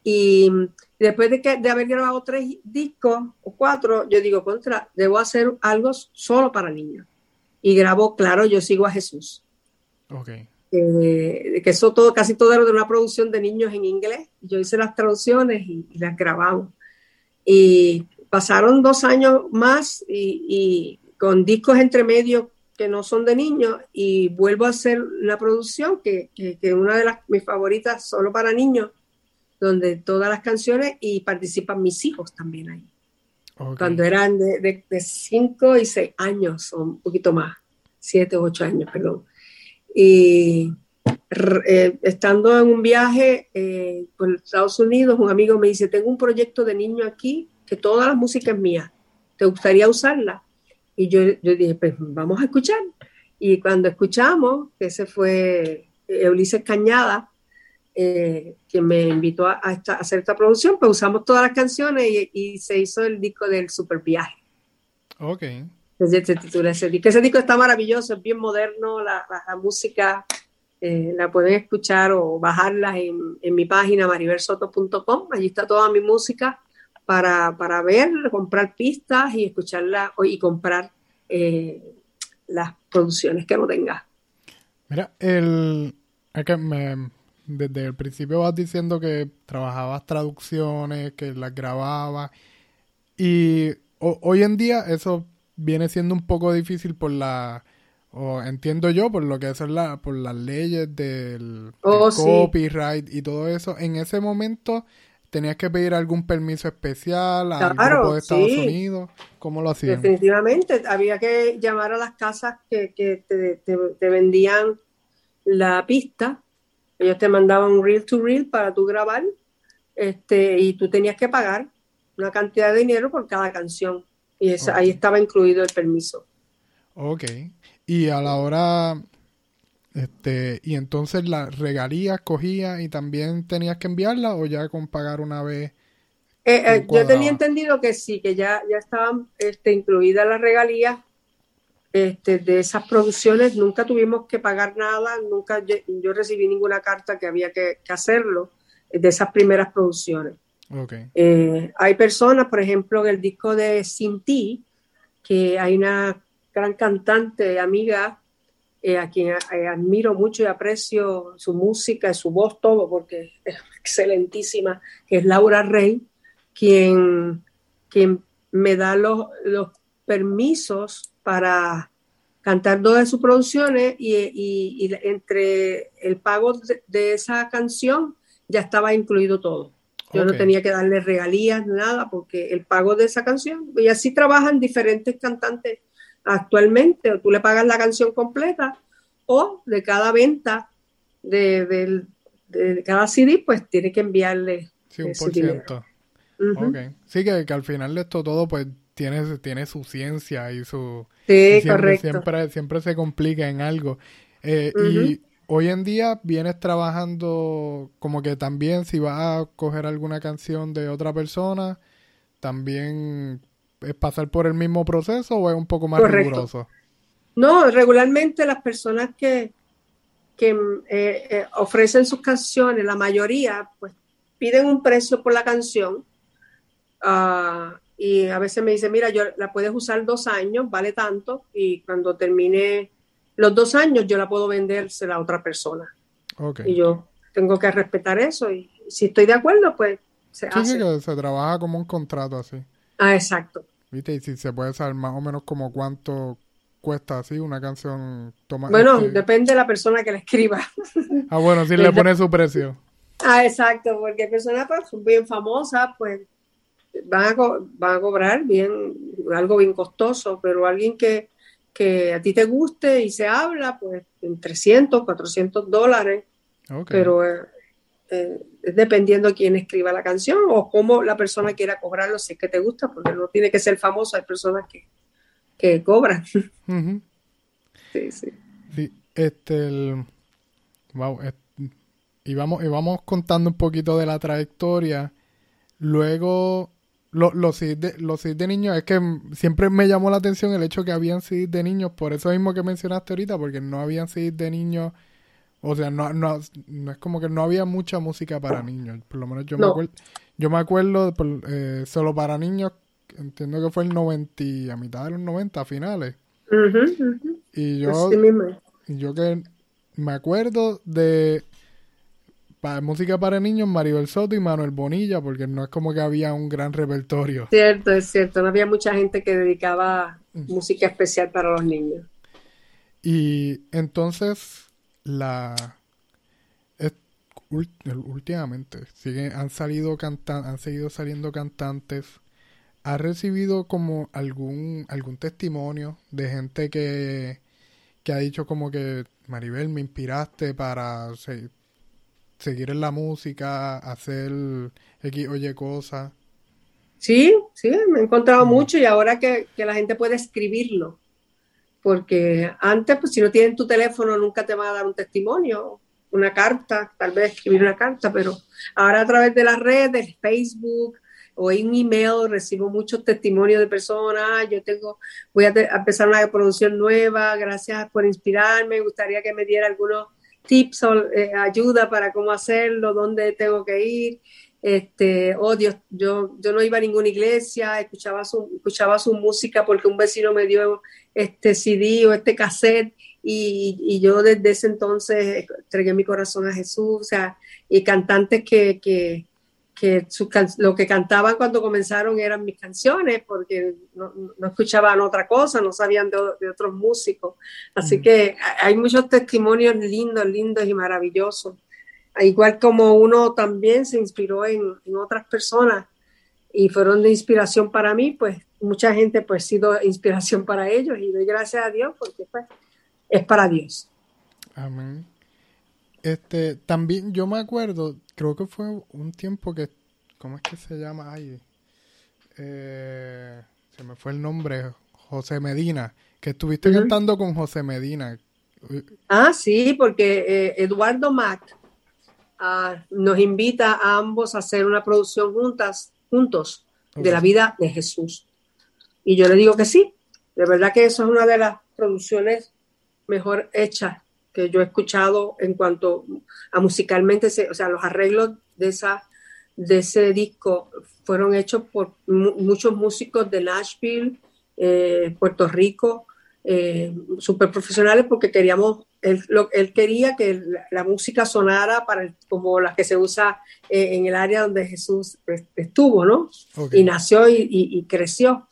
Y después de, que, de haber grabado tres discos o cuatro, yo digo, contra, debo hacer algo solo para niños. Y grabo, claro, yo sigo a Jesús. Okay. Eh, que eso todo, casi todo era de una producción de niños en inglés. Yo hice las traducciones y, las grabamos. Y pasaron dos años más y, y con discos entre medio que no son de niños y vuelvo a hacer la producción que, que, una de las mis favoritas solo para niños donde todas las canciones y participan mis hijos también ahí. Cuando eran de 5 y 6 años o un poquito más 7 o 8 años perdón. Y eh, estando en un viaje eh, por Estados Unidos un amigo me dice tengo un proyecto de niño aquí que toda la música es mía. ¿te gustaría usarla? Y yo, yo dije, pues vamos a escuchar. Y cuando escuchamos, que ese fue Ulises Cañada, eh, quien me invitó a, hacer esta producción, pues usamos todas las canciones y, se hizo el disco del Super Viaje. Ok. Entonces se titula ese disco. Ese disco está maravilloso, es bien moderno, la, música eh, la pueden escuchar o bajarla en, en mi página mariversoto.com, allí está toda mi música para, para ver, comprar pistas y escucharla y comprar eh, las producciones que no tenga. Mira, el, que me, desde el principio vas diciendo que trabajabas traducciones, que las grababas y hoy en día eso viene siendo un poco difícil por la o entiendo yo por lo que es la por las leyes del, oh, copyright y todo eso en ese momento ¿Tenías que pedir algún permiso especial a grupo de Estados Unidos? ¿Cómo lo hacían? Definitivamente, había que llamar a las casas que, te, vendían la pista. Ellos te mandaban un reel to reel para tú grabar este, y tú tenías que pagar una cantidad de dinero por cada canción. Y ahí estaba incluido el permiso. Ok. Y a la hora este, y entonces la regalías cogía y también tenías que enviarla o ya con pagar una vez Eh, eh, yo tenía entendido que sí, que ya, ya estaban este, incluidas las regalías este, de esas producciones. Nunca tuvimos que pagar nada, nunca yo, recibí ninguna carta que había que, hacerlo de esas primeras producciones. Eh, hay personas, por ejemplo, en el disco de Sin Ti, que hay una gran cantante, amiga, a quien admiro mucho y aprecio su música, su voz, todo, porque es excelentísima, que es Laura Rey quien, quien me da los, los permisos para cantar dos de sus producciones y, entre el pago de, esa canción ya estaba incluido todo. Yo no tenía que darle regalías, nada, porque el pago de esa canción, y así trabajan diferentes cantantes actualmente, o tú le pagas la canción completa, o de cada venta de, cada CD, pues tiene que enviarle sí, un por ciento. Sí, que, al final de esto todo pues tiene, tiene su ciencia y su... Sí, siempre, correcto. Siempre, siempre se complica en algo. Eh, y hoy en día vienes trabajando como que también si vas a coger alguna canción de otra persona, también es pasar por el mismo proceso o es un poco más riguroso. No, regularmente las personas que, que eh, eh, ofrecen sus canciones, la mayoría, pues piden un precio por la canción Ah, y a veces me dice, mira, yo la puedes usar dos años, vale tanto, y cuando termine los dos años yo la puedo venderse a otra persona. Y yo tengo que respetar eso y si estoy de acuerdo, pues se hace. que se trabaja como un contrato así. Ah, exacto. ¿Viste? Y si se puede saber más o menos como cuánto cuesta así una canción. Toma, bueno, este depende de la persona que la escriba. [laughs] Ah, bueno, si le pone su precio. Ah, exacto, porque personas pues, son bien famosas, pues van a, van a cobrar bien, algo bien costoso, pero alguien que, que a ti te guste y se habla, pues en 300, 400 dólares. Pero eh, es dependiendo quién escriba la canción o cómo la persona quiera cobrarlo, si es que te gusta, porque no tiene que ser famoso, hay personas que, que cobran. [laughs] Sí, sí. Sí, este, el, wow, y, vamos, y vamos contando un poquito de la trayectoria. Luego los CDs de, los de niños, es que siempre me llamó la atención el hecho que habían CDs de niños, por eso mismo que mencionaste ahorita, porque no habían CDs de niños, o sea, no, no, no es como que no había mucha música para niños, por lo menos yo me acuerdo, yo me acuerdo eh, solo para niños, entiendo que fue el 90, a mitad de los 90, finales. Y yo, yo que me acuerdo de para música para niños, Maribel Soto y Manuel Bonilla, porque no es como que había un gran repertorio. Cierto, es cierto, no había mucha gente que dedicaba mm. música especial para los niños. Y entonces, la últimamente siguen, han salido cantan, han seguido saliendo cantantes. ¿Ha recibido como algún, algún testimonio de gente que, que ha dicho como que Maribel me inspiraste para seguir en la música, hacer X, oye, cosas. Sí, sí, me he encontrado mm. mucho y ahora que, la gente puede escribirlo, porque antes, pues si no tienen tu teléfono, nunca te van a dar un testimonio, una carta, tal vez escribir una carta, pero ahora a través de las redes, Facebook o en email recibo muchos testimonios de personas, yo tengo, voy a, empezar una producción nueva, gracias por inspirarme, me gustaría que me diera algunos tips o eh, ayuda para cómo hacerlo, dónde tengo que ir. Este, oh Dios, yo, yo no iba a ninguna iglesia, escuchaba su, escuchaba su música porque un vecino me dio este CD o este cassette y, y yo desde ese entonces entregué mi corazón a Jesús, o sea, y cantantes que, que, que lo que cantaban cuando comenzaron eran mis canciones, porque no, escuchaban otra cosa, no sabían de, otros músicos. Así mm. que hay muchos testimonios lindos, lindos y maravillosos. Igual como uno también se inspiró en, otras personas y fueron de inspiración para mí, pues mucha gente pues ha sido inspiración para ellos y doy gracias a Dios porque pues es para Dios. Amén. Este, también yo me acuerdo, creo que fue un tiempo que, ¿cómo es que se llama? Ay, eh, se me fue el nombre, José Medina, que estuviste cantando con José Medina. Ah, sí, porque eh, Eduardo Mac ah, nos invita a ambos a hacer una producción juntas juntos de la vida de Jesús. Y yo le digo que sí, de verdad que eso es una de las producciones mejor hechas que yo he escuchado en cuanto a musicalmente, o sea, los arreglos de, esa, de ese disco fueron hechos por muchos músicos de Nashville, eh, Puerto Rico, eh, súper profesionales porque queríamos, él, él quería que la, música sonara para como la que se usa eh, en el área donde Jesús estuvo, ¿no? Y nació y, creció.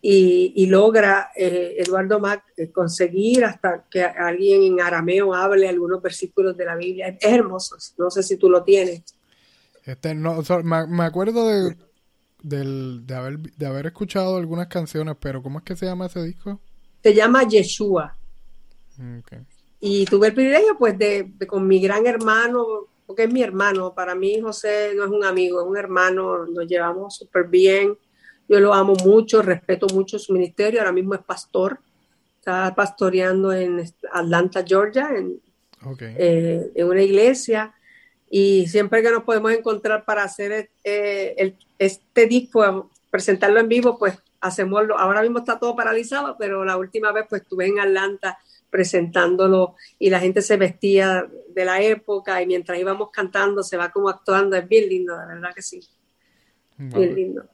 Y, logra eh, Eduardo Mac conseguir hasta que alguien en arameo hable algunos versículos de la Biblia. Es hermoso. No sé si tú lo tienes. Este, no, me, acuerdo de, de, haber, de haber escuchado algunas canciones, pero ¿cómo es que se llama ese disco? se llama Yeshua. Y tuve el privilegio, pues, de, con mi gran hermano, porque es mi hermano, para mí José no es un amigo, es un hermano, nos llevamos súper bien, yo lo amo mucho, respeto mucho su ministerio, ahora mismo es pastor, está pastoreando en Atlanta, Georgia, en, eh, en una iglesia, y siempre que nos podemos encontrar para hacer eh, el, este disco, presentarlo en vivo, pues hacemos, ahora mismo está todo paralizado, pero la última vez pues estuve en Atlanta presentándolo y la gente se vestía de la época y mientras íbamos cantando se va como actuando, es bien lindo, de verdad que sí. Bien lindo.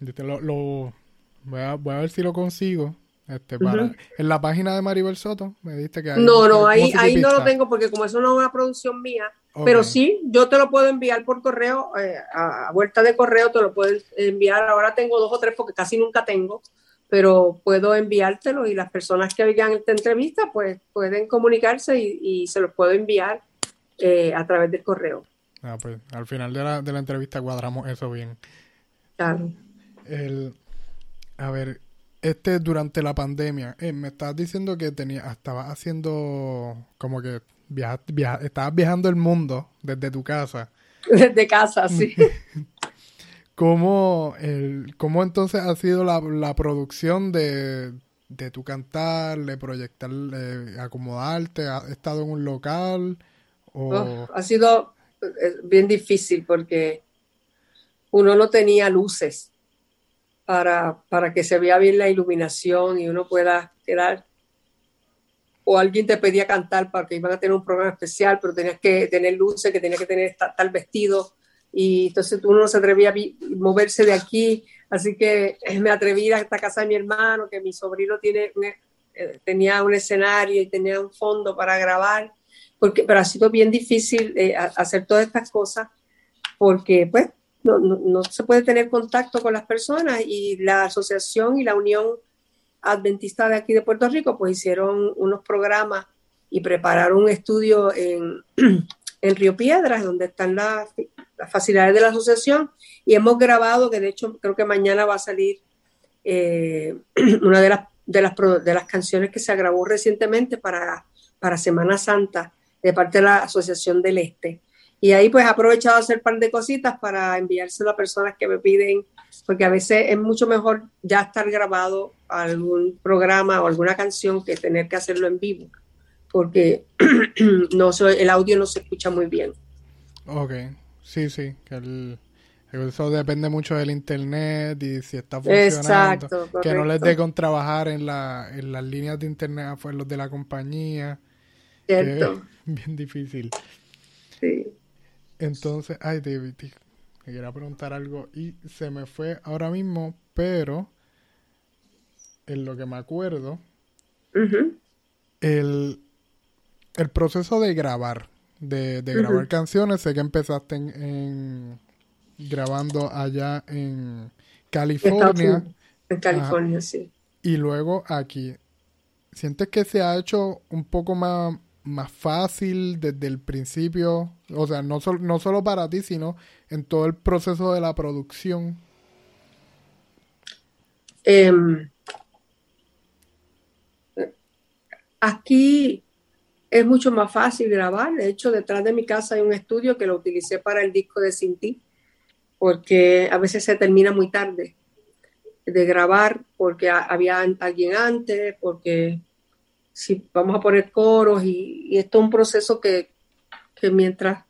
Lo, voy, a, voy a ver si lo consigo este, para, En la página de Maribel Soto me diste que No, no, ahí, ahí no lo tengo porque como eso no es una producción mía, pero sí, yo te lo puedo enviar por correo, eh, a, vuelta de correo te lo puedo enviar. Ahora tengo dos o tres porque casi nunca tengo, pero puedo enviártelo y las personas que oigan esta entrevista pues pueden comunicarse y, se los puedo enviar eh, a través del correo. Ah, pues al final de la, de la entrevista cuadramos eso bien. Claro. El, a ver, este durante la pandemia, eh, me estabas diciendo que tenía, estabas haciendo como que viaja, estabas viajando el mundo desde tu casa. [laughs] Desde casa, sí. [laughs] ¿Cómo, el, ¿Cómo entonces ha sido la, la producción de, de tu cantar, de proyectar, de acomodarte? ¿Has estado en un local? Ha sido eh, bien difícil porque uno no tenía luces para, para que se vea bien la iluminación y uno pueda quedar. O alguien te pedía cantar para que iban a tener un programa especial, pero tenías que tener luces, que tenía que tener tal vestido. Y entonces uno no se atrevía a moverse de aquí. Así que me atreví a esta casa de mi hermano, que mi sobrino tiene eh, tenía un escenario y tenía un fondo para grabar. Porque, pero ha sido bien difícil eh, hacer todas estas cosas porque pues no, no, se puede tener contacto con las personas y la asociación y la unión adventista de aquí de Puerto Rico pues hicieron unos programas y prepararon un estudio en, [clears throat] en Río Piedras donde están las, facilidades de la asociación y hemos grabado que de hecho creo que mañana va a salir eh, [clears throat] una de las, de las, de las canciones que se grabó recientemente para, para Semana Santa de parte de la Asociación del Este. Y ahí pues he aprovechado a hacer un par de cositas para enviárselo a personas que me piden, porque a veces es mucho mejor ya estar grabado algún programa o alguna canción que tener que hacerlo en vivo, porque [clears throat] no el audio no se escucha muy bien. Ok, sí, sí, que el, eso depende mucho del internet y si está funcionando. Exacto, que no les dé con trabajar en, la, en las líneas de internet, los de la compañía. Cierto. [laughs] bien difícil. Sí. Entonces, ay, David, me quería preguntar algo y se me fue ahora mismo, pero en lo que me acuerdo, el, el, proceso de grabar, de, grabar canciones, sé que empezaste en, grabando allá en California. En California, sí. Y luego aquí. ¿Sientes que se ha hecho un poco más más fácil desde el principio? O sea, no, no solo para ti, sino en todo el proceso de la producción. Em, aquí es mucho más fácil grabar. De hecho, detrás de mi casa hay un estudio que lo utilicé para el disco de Sinti, porque a veces se termina muy tarde de grabar, porque había alguien antes, porque si vamos a poner coros y, esto es un proceso que, mientras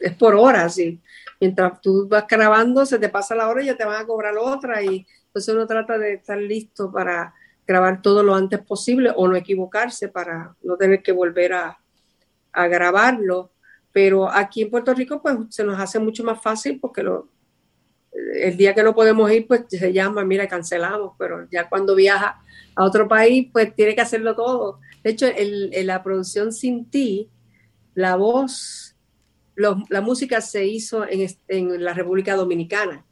es por horas y mientras tú vas grabando, se te pasa la hora y ya te van a cobrar otra y entonces uno trata de estar listo para grabar todo lo antes posible o no equivocarse para no tener que volver a, grabarlo. Pero aquí en Puerto Rico pues se nos hace mucho más fácil porque lo, el día que no podemos ir pues se llama, mira, cancelamos, pero ya cuando viaja a otro país pues tiene que hacerlo todo. De hecho, en, la producción Sin Ti, la voz, la música se hizo en, en la República Dominicana.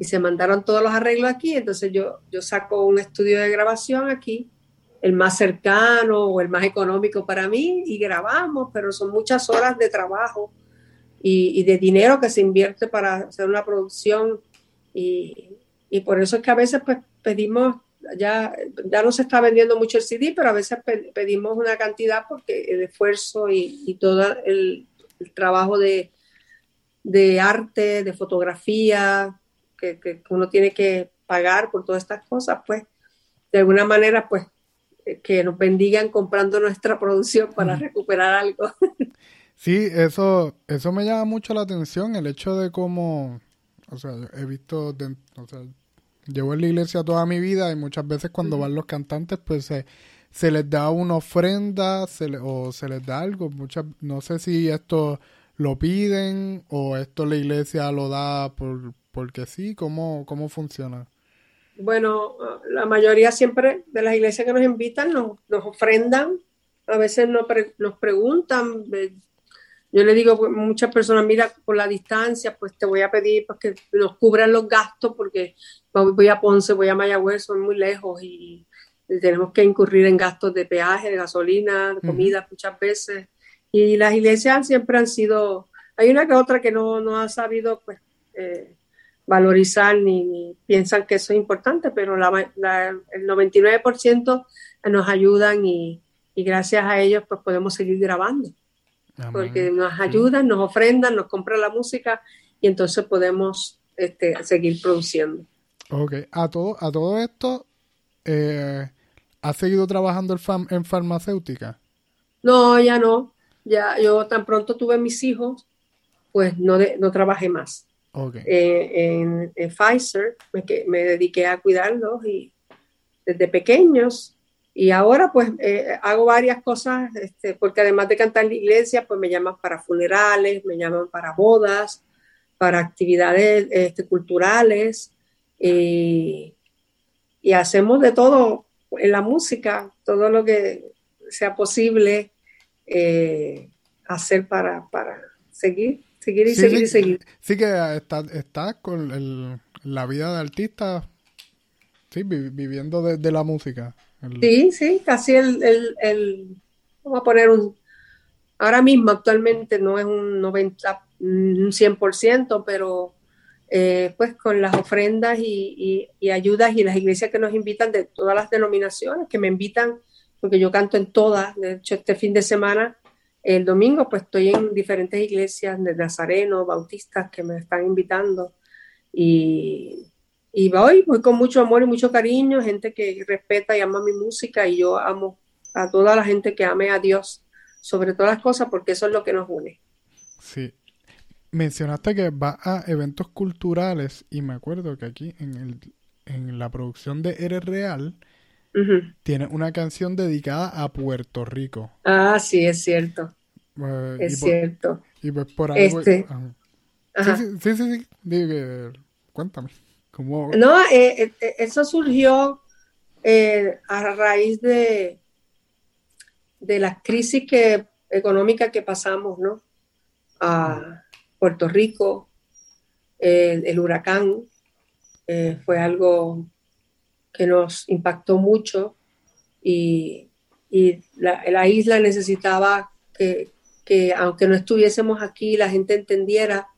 Y se mandaron todos los arreglos aquí, entonces yo, yo saco un estudio de grabación aquí el más cercano o el más económico para mí y grabamos, pero son muchas horas de trabajo y, de dinero que se invierte para hacer una producción y, por eso es que a veces pues pedimos, ya, ya no se está vendiendo mucho el CD, pero a veces pedimos una cantidad porque el esfuerzo y, todo el, trabajo de, de, arte, de fotografía, que, que uno tiene que pagar por todas estas cosas, pues de alguna manera pues que nos bendigan comprando nuestra [laughs] producción para recuperar algo. Sí, eso, eso me llama mucho la atención, el hecho de cómo, o sea, he visto, o sea, llevo en la iglesia toda mi vida y muchas veces cuando van los cantantes, pues se, se les da una ofrenda se o se les da algo. Muchas, no sé si esto lo piden o esto la iglesia lo da por, porque sí, ¿cómo, cómo funciona? bueno, la mayoría siempre de las iglesias que nos invitan nos, ofrendan, a veces nos, nos preguntan, yo le digo a muchas personas, mira, por la distancia, pues te voy a pedir pues, que nos cubran los gastos porque voy a Ponce, voy a Mayagüez, son muy lejos y tenemos que incurrir en gastos de peaje, de gasolina, de comida muchas veces. Y las iglesias siempre han sido, hay una que otra que no, no ha sabido pues eh, valorizar ni, piensan que eso es importante, pero la, el 99% nos ayudan y, gracias a ellos pues podemos seguir grabando. Porque nos ayudan, nos ofrendan, nos compran la música y entonces podemos este, seguir produciendo. Ok, a todo, a todo esto, eh, ¿has seguido trabajando en farmacéutica? No, ya no. Ya yo tan pronto tuve mis hijos, pues no, no trabajé más. Eh, en, Pfizer, me, me, dediqué a cuidarlos y desde pequeños. Y ahora pues eh, hago varias cosas, este, porque además de cantar en la iglesia, pues me llaman para funerales, me llaman para bodas, para actividades este, culturales. y hacemos de todo en la música, todo lo que sea posible eh, hacer para, para seguir Seguir y seguir y seguir. Sí que estás está con el, la vida de artista, sí, viviendo de, la música. Sí, sí, casi el, el, el, vamos a poner un, ahora mismo actualmente no es un 90, un 100%, pero eh, pues con las ofrendas y, y, ayudas y las iglesias que nos invitan de todas las denominaciones, que me invitan, porque yo canto en todas, de hecho este fin de semana el domingo pues estoy en diferentes iglesias de Nazareno, bautistas que me están invitando y, y voy, voy con mucho amor y mucho cariño, gente que respeta y ama mi música y yo amo a toda la gente que ame a Dios sobre todas las cosas porque eso es lo que nos une. Sí. Mencionaste que va a eventos culturales y me acuerdo que aquí en, el, en la producción de Eres Real tiene una canción dedicada a Puerto Rico. Ah, sí, es cierto. Eh, es cierto. Y pues por ahí. Este, Sí, sí, sí, sí, cuéntame. ¿cómo... No, eh, eh, eso surgió a raíz de, de la crisis que, económica que pasamos, ¿no? A Puerto Rico, el huracán, fue algo que nos impactó mucho y, la, isla necesitaba que, aunque no estuviésemos aquí, la gente entendiera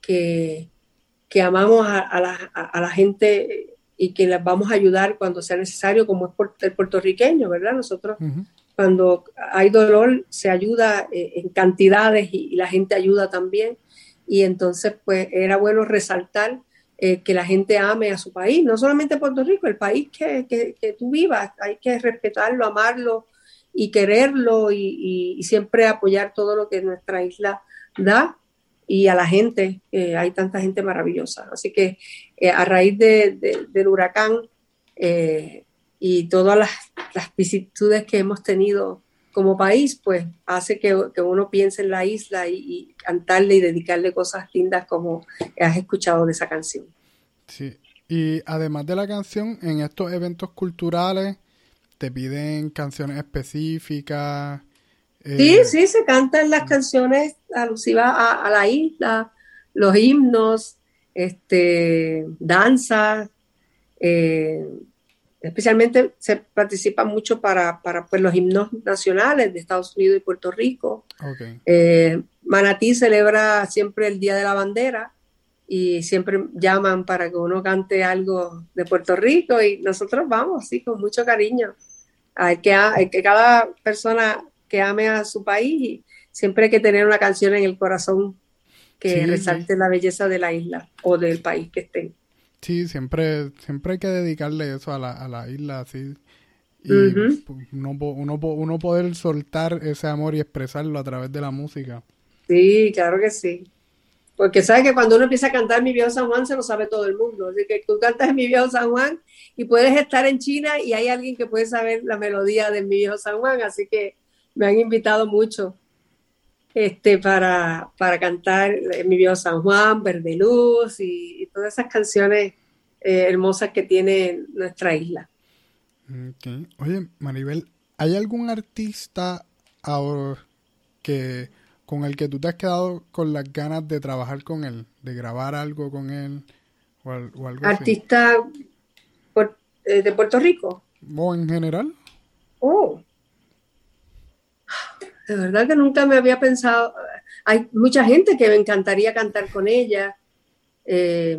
que, amamos a, la, gente y que les vamos a ayudar cuando sea necesario, como es el puertorriqueño, ¿verdad? Nosotros cuando hay dolor se ayuda eh, en cantidades y, la gente ayuda también. Y entonces, pues era bueno resaltar eh, que la gente ame a su país, no solamente Puerto Rico, el país que, que, tú vivas, hay que respetarlo, amarlo y quererlo y, siempre apoyar todo lo que nuestra isla da. y a la gente, hay tanta gente maravillosa. Así que a raíz del huracán y todas las, las vicisitudes que hemos tenido como país, pues hace que, uno piense en la isla y, cantarle y dedicarle cosas lindas como has escuchado de esa canción. Sí, y además de la canción, en estos eventos culturales te piden canciones específicas. Eh, sí, sí, se cantan las canciones alusivas a, la isla, los himnos, este, danzas, eh, especialmente se participa mucho para, para pues, los himnos nacionales de Estados Unidos y Puerto Rico. Eh, Manatí celebra siempre el Día de la Bandera y siempre llaman para que uno cante algo de Puerto Rico y nosotros vamos, sí, con mucho cariño. Hay que, hay que cada persona que ame a su país y siempre hay que tener una canción en el corazón que resalte la belleza de la isla o del país que estén. Sí, siempre, siempre hay que dedicarle eso a la, a la isla, así. Y pues, uno, uno, uno poder soltar ese amor y expresarlo a través de la música. Sí, claro que sí. Porque sabes que cuando uno empieza a cantar Mi Viejo San Juan se lo sabe todo el mundo. Así que tú cantas Mi Viejo San Juan y puedes estar en China y hay alguien que puede saber la melodía de Mi Viejo San Juan. Así que me han invitado mucho este, para, para cantar Mi Viejo San Juan, Verde Luz y, todas esas canciones eh, hermosas que tiene nuestra isla. Oye, Maribel, ¿hay algún artista ahora que con el que tú te has quedado con las ganas de trabajar con él, de grabar algo con él o, algo ¿Artista eh, de Puerto Rico? ¿O en general? Oh, de verdad que nunca me había pensado. Hay mucha gente que me encantaría cantar con ella. Eh,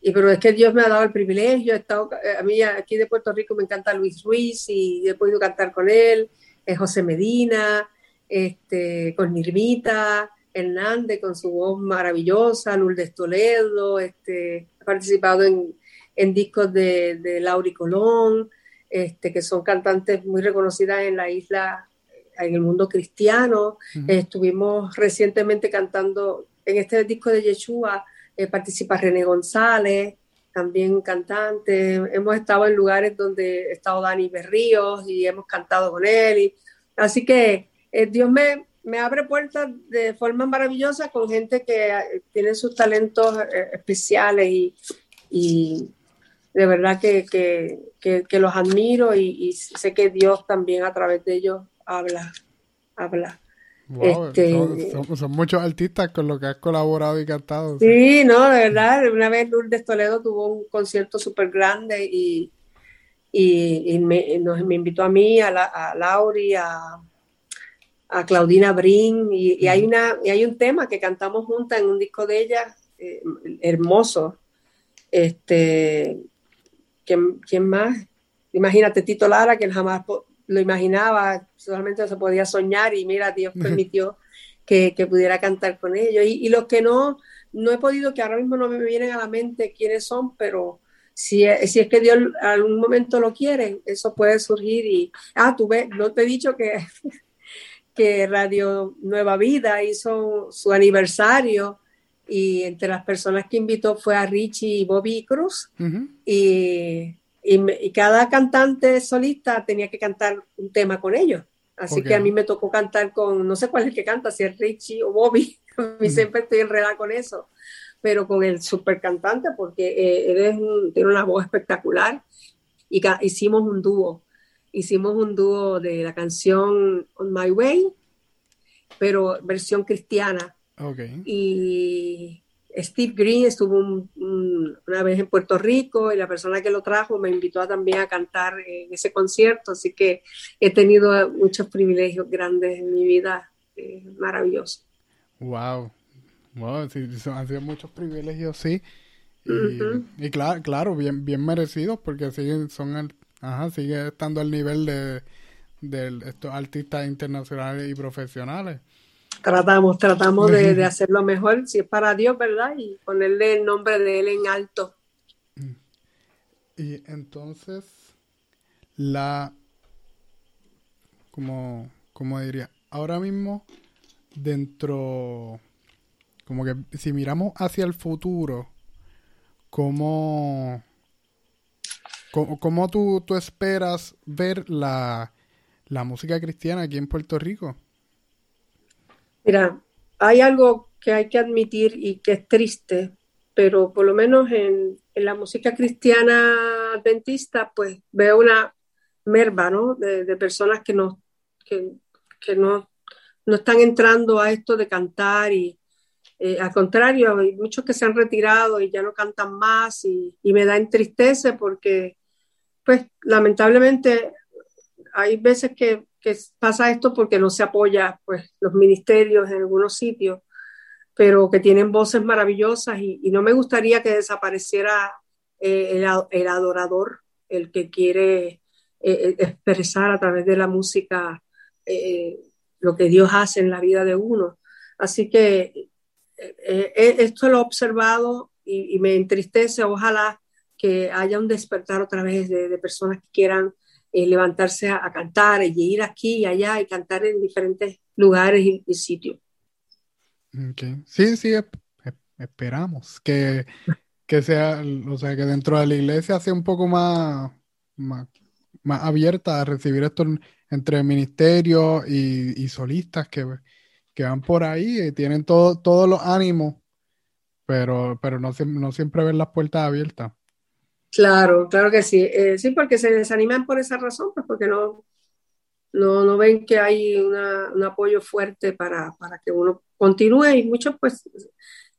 y pero es que Dios me ha dado el privilegio. He estado, a mí aquí de Puerto Rico me encanta Luis Ruiz y he podido cantar con él. José Medina, este, con Nirmita, Hernández con su voz maravillosa, Lourdes Toledo, este, ha participado en, en discos de, de Lauri Colón este, que son cantantes muy reconocidas en la isla, en el mundo cristiano. estuvimos recientemente cantando en este disco de Yeshua, eh, participa René González, también cantante. Hemos estado en lugares donde ha estado Dani Berríos y hemos cantado con él. Y, así que eh, Dios me, me abre puertas de forma maravillosa con gente que eh, tiene sus talentos especiales y, y de verdad que, que, los admiro y, sé que Dios también a través de ellos habla, habla. Este, son, muchos artistas con los que has colaborado y cantado. Sí, no, de verdad. Una vez Lourdes Toledo tuvo un concierto súper grande y, y, me, nos, me, invitó a mí, a, la, a Lauri, a, a Claudina Brin y, hay una y hay un tema que cantamos juntas en un disco de ella eh, hermoso este ¿quién, más? Imagínate Tito Lara, que jamás lo imaginaba, solamente se podía soñar y mira, Dios [laughs] permitió que, pudiera cantar con ellos. Y, los que no, no he podido, que ahora mismo no me vienen a la mente quiénes son, pero si, si es que Dios algún momento lo quiere, eso puede surgir. Y, ah, tú ves, no te he dicho que, [laughs] que Radio Nueva Vida hizo su aniversario y entre las personas que invitó fue a Richie y Bobby Cruz. Y, y, cada cantante solista tenía que cantar un tema con ellos. Así que a mí me tocó cantar con, no sé cuál es el que canta, si es Richie o Bobby, [laughs] a mí siempre estoy enredada con eso, pero con el super cantante porque eh, él tiene una voz espectacular. Y hicimos un dúo, hicimos un dúo de la canción On My Way, pero versión cristiana y Steve Green estuvo una vez en Puerto Rico y la persona que lo trajo me invitó también a cantar en ese concierto, así que he tenido muchos privilegios grandes en mi vida, eh, maravilloso. Wow, wow, sí, han sido muchos privilegios, sí. Y, claro, claro, bien, bien merecidos porque siguen, son, ajá, sigue estando al nivel de, de estos artistas internacionales y profesionales. Tratamos, tratamos de, de hacerlo mejor, si es para Dios, ¿verdad? Y ponerle el nombre de Él en alto. Y entonces, la, como, como diría, ahora mismo dentro, como que si miramos hacia el futuro, ¿cómo, cómo, tú, tú, esperas ver la, la música cristiana aquí en Puerto Rico? Mira, hay algo que hay que admitir y que es triste, pero por lo menos en, en la música cristiana adventista, pues veo una merva, ¿no? De, personas que no, que, que, no, no están entrando a esto de cantar y eh, al contrario, hay muchos que se han retirado y ya no cantan más y, y me da entristece porque, pues, lamentablemente hay veces que pasa esto porque no se apoya pues, los ministerios en algunos sitios, pero que tienen voces maravillosas y, no me gustaría que desapareciera eh, el, adorador, el que quiere eh, eh, expresar a través de la música lo que Dios hace en la vida de uno. Así que esto lo he observado y, me entristece, ojalá que haya un despertar otra vez de personas que quieran eh, levantarse a, cantar y ir aquí y allá y cantar en diferentes lugares y, sitios. Sí, sí, esperamos que, sea, o sea, que dentro de la iglesia sea un poco más, más, abierta a recibir esto entre ministerios y, solistas que, van por ahí y tienen todo, todos los ánimos, pero, pero no, no siempre ven las puertas abiertas. Claro, claro que sí. Eh, sí, porque se desaniman por esa razón, pues porque no, no, no ven que hay un apoyo fuerte para, que uno continúe y muchos pues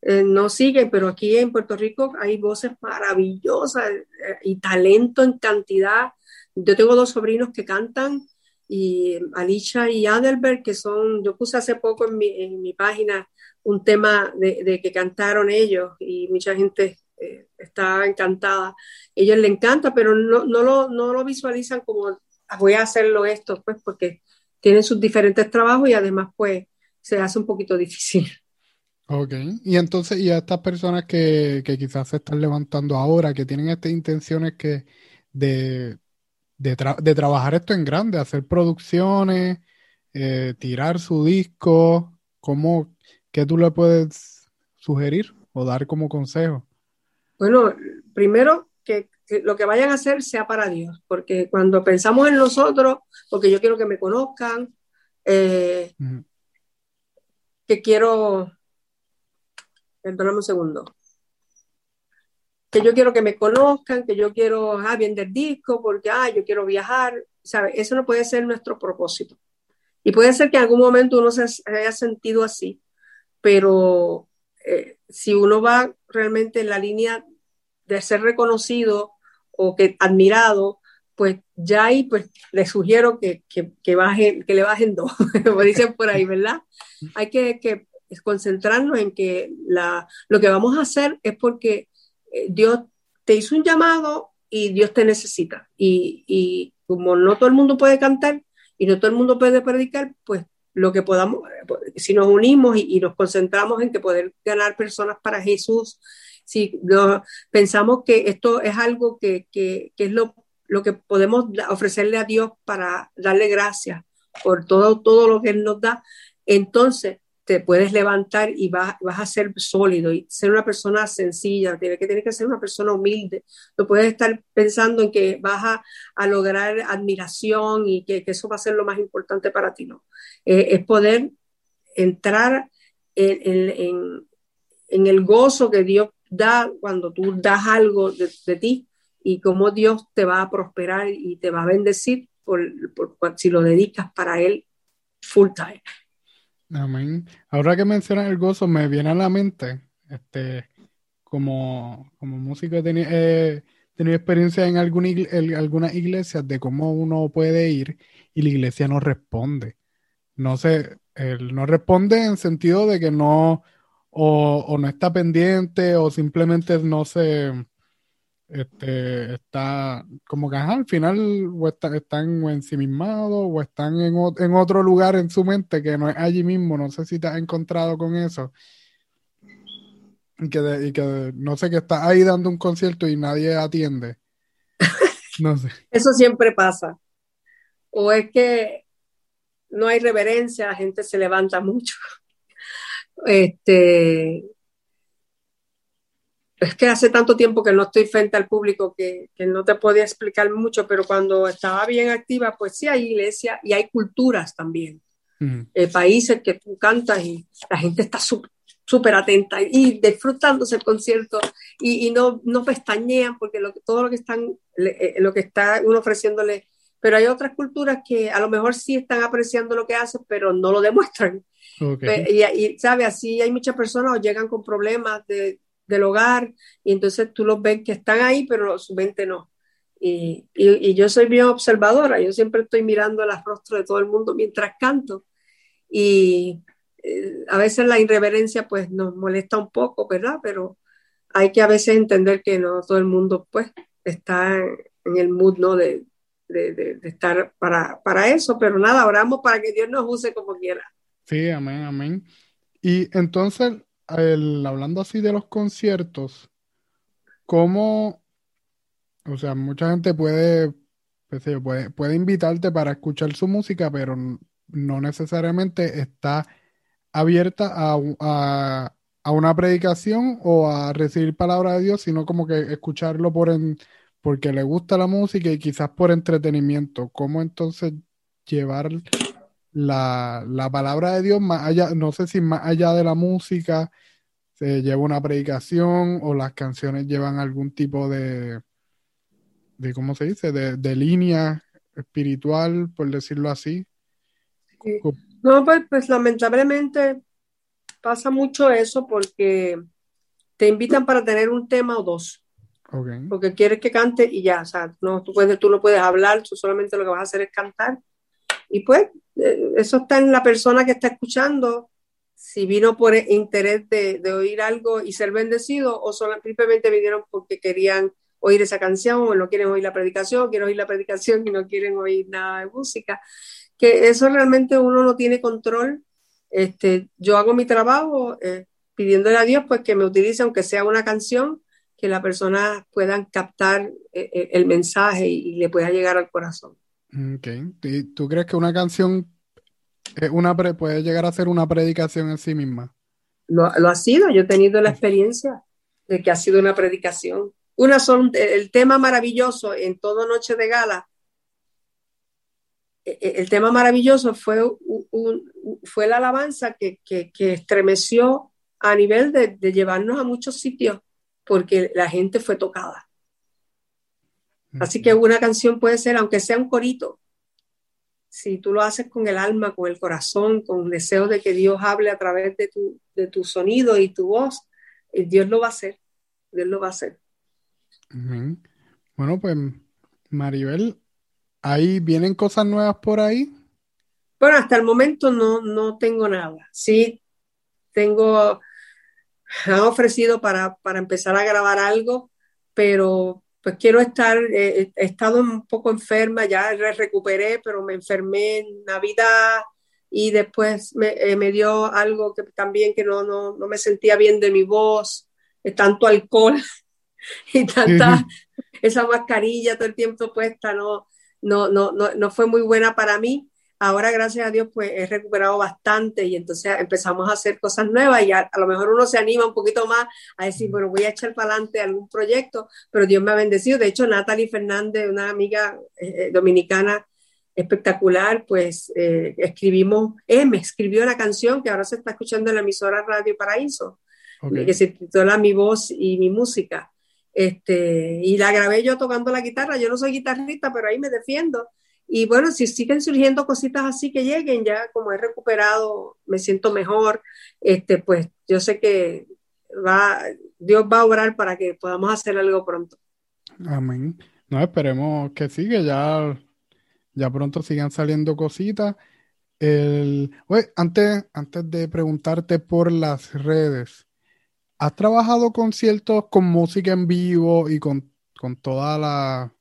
eh, no siguen, pero aquí en Puerto Rico hay voces maravillosas eh, y talento en cantidad. Yo tengo dos sobrinos que cantan y Alicia y Adelbert, que son, yo puse hace poco en mi, en mi página un tema de que cantaron ellos y mucha gente eh, está encantada. Ellos le encanta, pero no, no, lo, no lo visualizan como ah, voy a hacerlo esto, pues porque tienen sus diferentes trabajos y además pues se hace un poquito difícil. [laughs] Ok, y entonces, y a estas personas que, que quizás se están levantando ahora, que tienen estas intenciones que de, de, trabajar esto en grande, hacer producciones, eh, tirar su disco, ¿cómo, ¿qué tú le puedes sugerir o dar como consejo? Bueno, primero que, lo que vayan a hacer sea para Dios, porque cuando pensamos en nosotros, porque yo quiero que me conozcan, eh, que quiero, perdóname un segundo, que yo quiero que me conozcan, que yo quiero ah, vender disco, porque ah, yo quiero viajar, ¿sabe? Eso no puede ser nuestro propósito. Y puede ser que en algún momento uno se haya sentido así, pero eh, si uno va realmente en la línea de ser reconocido o que admirado, pues ya ahí pues le sugiero que, que, bajen, que le bajen dos, [laughs] como dicen por ahí, ¿verdad? Hay que, que concentrarnos en que la, lo que vamos a hacer es porque eh, Dios te hizo un llamado y Dios te necesita. Y, y como no todo el mundo puede cantar y no todo el mundo puede predicar, pues lo que podamos, si nos unimos y, nos concentramos en que poder ganar personas para Jesús, si pensamos que esto es algo que, que, es lo, lo, que podemos ofrecerle a Dios para darle gracias por todo, todo lo que Él nos da, entonces te puedes levantar y vas, vas a ser sólido y ser una persona sencilla, tiene que tener que ser una persona humilde. No puedes estar pensando en que vas a, a lograr admiración y que, que, eso va a ser lo más importante para ti, ¿no? Eh, es poder entrar en, en, en, el gozo que Dios da cuando tú das algo de, de, ti y cómo Dios te va a prosperar y te va a bendecir por, por, si lo dedicas para Él full time. Amén. Ahora que mencionas el gozo, me viene a la mente, este, como, como músico he tenido, experiencia en, alguna, algunas iglesias de cómo uno puede ir y la iglesia no responde. No sé, no responde en sentido de que no, o no está pendiente, o simplemente no se, este, está como que al final o están o ensimismados o están en, otro lugar en su mente que no es allí mismo. No sé si te has encontrado con eso. Y que, no sé, que está ahí dando un concierto y nadie atiende. No sé. [laughs] Eso siempre pasa. O es que no hay reverencia, la gente se levanta mucho [laughs] Este, es que hace tanto tiempo que no estoy frente al público que, no te podía explicar mucho, pero cuando estaba bien activa, pues sí hay iglesias y hay culturas también. Eh, países que tú cantas y la gente está súper atenta y disfrutándose el concierto y, no, no pestañean porque lo, todo lo que están, eh, lo que está uno ofreciéndole, pero hay otras culturas que a lo mejor sí están apreciando lo que haces, pero no lo demuestran. Y, y, sabe, así hay muchas personas o llegan con problemas de, del hogar y entonces tú los ves que están ahí, pero su mente no. Y, yo soy bien observadora, yo siempre estoy mirando el rostro de todo el mundo mientras canto y eh, a veces la irreverencia pues nos molesta un poco, ¿verdad? Pero hay que a veces entender que no todo el mundo pues está en el mood, ¿no? De, de, de, estar para, para eso, pero nada, oramos para que Dios nos use como quiera. Sí, amén, amén. Y entonces, hablando así de los conciertos, ¿cómo, o sea, mucha gente puede, puede, puede invitarte para escuchar su música, pero no necesariamente está abierta a, a, una predicación o a recibir palabra de Dios, sino como que escucharlo por porque le gusta la música y quizás por entretenimiento. ¿Cómo entonces llevar la, la, palabra de Dios más allá, no sé si más allá de la música se lleva una predicación o las canciones llevan algún tipo de, de ¿cómo se dice? De, de línea espiritual, por decirlo así. No, pues, pues lamentablemente pasa mucho eso porque te invitan para tener un tema o dos. Porque quieres que cante y ya, o sea, no, tú, puedes, tú no puedes hablar, tú solamente lo que vas a hacer es cantar. Y pues eso está en la persona que está escuchando, si vino por interés de, oír algo y ser bendecido o simplemente vinieron porque querían oír esa canción o no quieren oír la predicación, quieren oír la predicación y no quieren oír nada de música. Que eso realmente uno no tiene control. Este, yo hago mi trabajo eh, pidiéndole a Dios pues que me utilice, aunque sea una canción, que la persona puedan captar eh, el mensaje y le pueda llegar al corazón. Okay. ¿Tú crees que una canción una puede llegar a ser una predicación en sí misma? Lo, ha sido, yo he tenido la experiencia de que ha sido una predicación. Una son, el tema maravilloso en todo Noche de Gala, e, e, el tema maravilloso fue, fue la alabanza que, estremeció a nivel de, de, llevarnos a muchos sitios porque la gente fue tocada. Así que una canción puede ser, aunque sea un corito, si tú lo haces con el alma, con el corazón, con deseo de que Dios hable a través de tu, de tu sonido y tu voz, eh, Dios lo va a hacer. Dios lo va a hacer. Bueno, pues Maribel, ahí vienen cosas nuevas por ahí. Bueno, hasta el momento no, no tengo nada. Sí, tengo, han ofrecido para, para empezar a grabar algo, pero pues quiero estar, eh, eh, he estado un poco enferma, ya recuperé, pero me enfermé en Navidad y después me, eh, me dio algo que también que no, no, no, me sentía bien de mi voz, tanto alcohol [laughs] y tanta, esa mascarilla todo el tiempo puesta, no, no, no, no, no fue muy buena para mí. Ahora, gracias a Dios, pues he recuperado bastante y entonces empezamos a hacer cosas nuevas y a, lo mejor uno se anima un poquito más a decir, bueno, voy a echar para adelante algún proyecto, pero Dios me ha bendecido. De hecho, Natalie Fernández, una amiga eh, eh, dominicana espectacular, pues eh, escribimos, me escribió una canción que ahora se está escuchando en la emisora Radio Paraíso, que se titula Mi voz y mi música. Este, y la grabé yo tocando la guitarra. Yo no soy guitarrista, pero ahí me defiendo. Y bueno, si siguen surgiendo cositas así que lleguen, ya como he recuperado, me siento mejor, este, pues yo sé que va, Dios va a obrar para que podamos hacer algo pronto. Amén. No, esperemos que sí, ya, ya pronto sigan saliendo cositas. El, antes, antes de preguntarte por las redes, ¿has trabajado conciertos con música en vivo y con, con toda la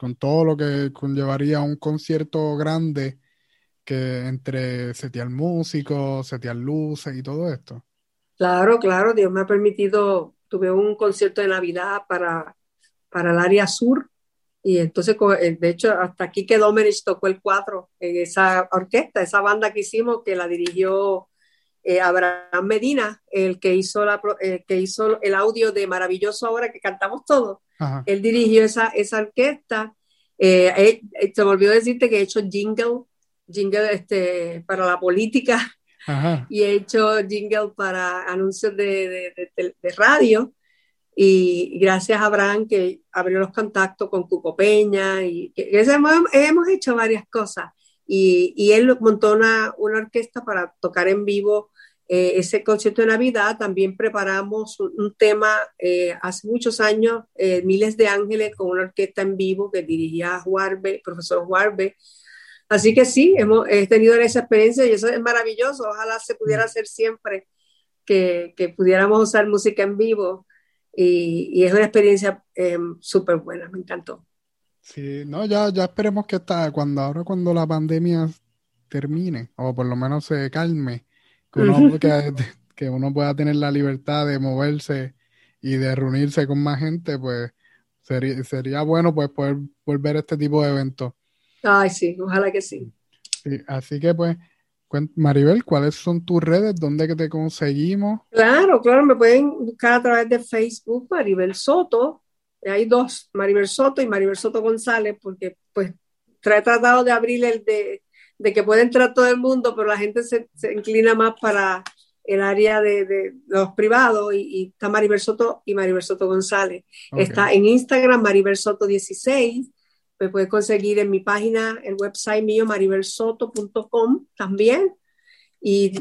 con, todo lo que conllevaría un concierto grande que entre setear músicos, setear luces y todo esto. Claro, claro, Dios me ha permitido, tuve un concierto de Navidad para, para el área sur y entonces, eh, de hecho, hasta aquí quedó Domenech tocó el cuatro en esa orquesta, esa banda que hicimos que la dirigió eh, Abraham Medina, el que hizo, la, que hizo el audio de Maravilloso ahora que cantamos todos. Él dirigió esa, esa orquesta. Eh, eh, se volvió a decirte que he hecho jingle, jingle este, para la política y he hecho jingle para anuncios de, de, radio. Y gracias a Abraham que abrió los contactos con Cuco Peña y que, hemos, hemos, hecho varias cosas. Y, y él montó una, una orquesta para tocar en vivo eh, ese concierto de Navidad también preparamos un, tema eh, hace muchos años, eh, Miles de Ángeles, con una orquesta en vivo que dirigía Juarbe, profesor Juarbe. Así que sí, hemos tenido esa experiencia y eso es maravilloso. Ojalá se pudiera hacer siempre que, que pudiéramos usar música en vivo. Y, y es una experiencia súper buena, me encantó. Sí, no, ya, ya esperemos que está, cuando ahora cuando la pandemia termine, o por lo menos se calme, que uno, [laughs] que, uno pueda tener la libertad de moverse y de reunirse con más gente, pues sería, sería bueno pues poder volver a este tipo de eventos. Ay, sí, ojalá que sí. así que pues, Maribel, ¿cuáles son tus redes? ¿Dónde que te conseguimos? Claro, claro, me pueden buscar a través de Facebook, Maribel Soto. Hay dos, Maribel Soto y Maribel Soto González, porque pues he tratado de abrir el de de que puede entrar todo el mundo, pero la gente se, inclina más para el área de, los privados y, está Maribel Soto y Maribel Soto González. Está en Instagram Maribel Soto 16, me puedes conseguir en mi página, el website mío maribelsoto.com también. Y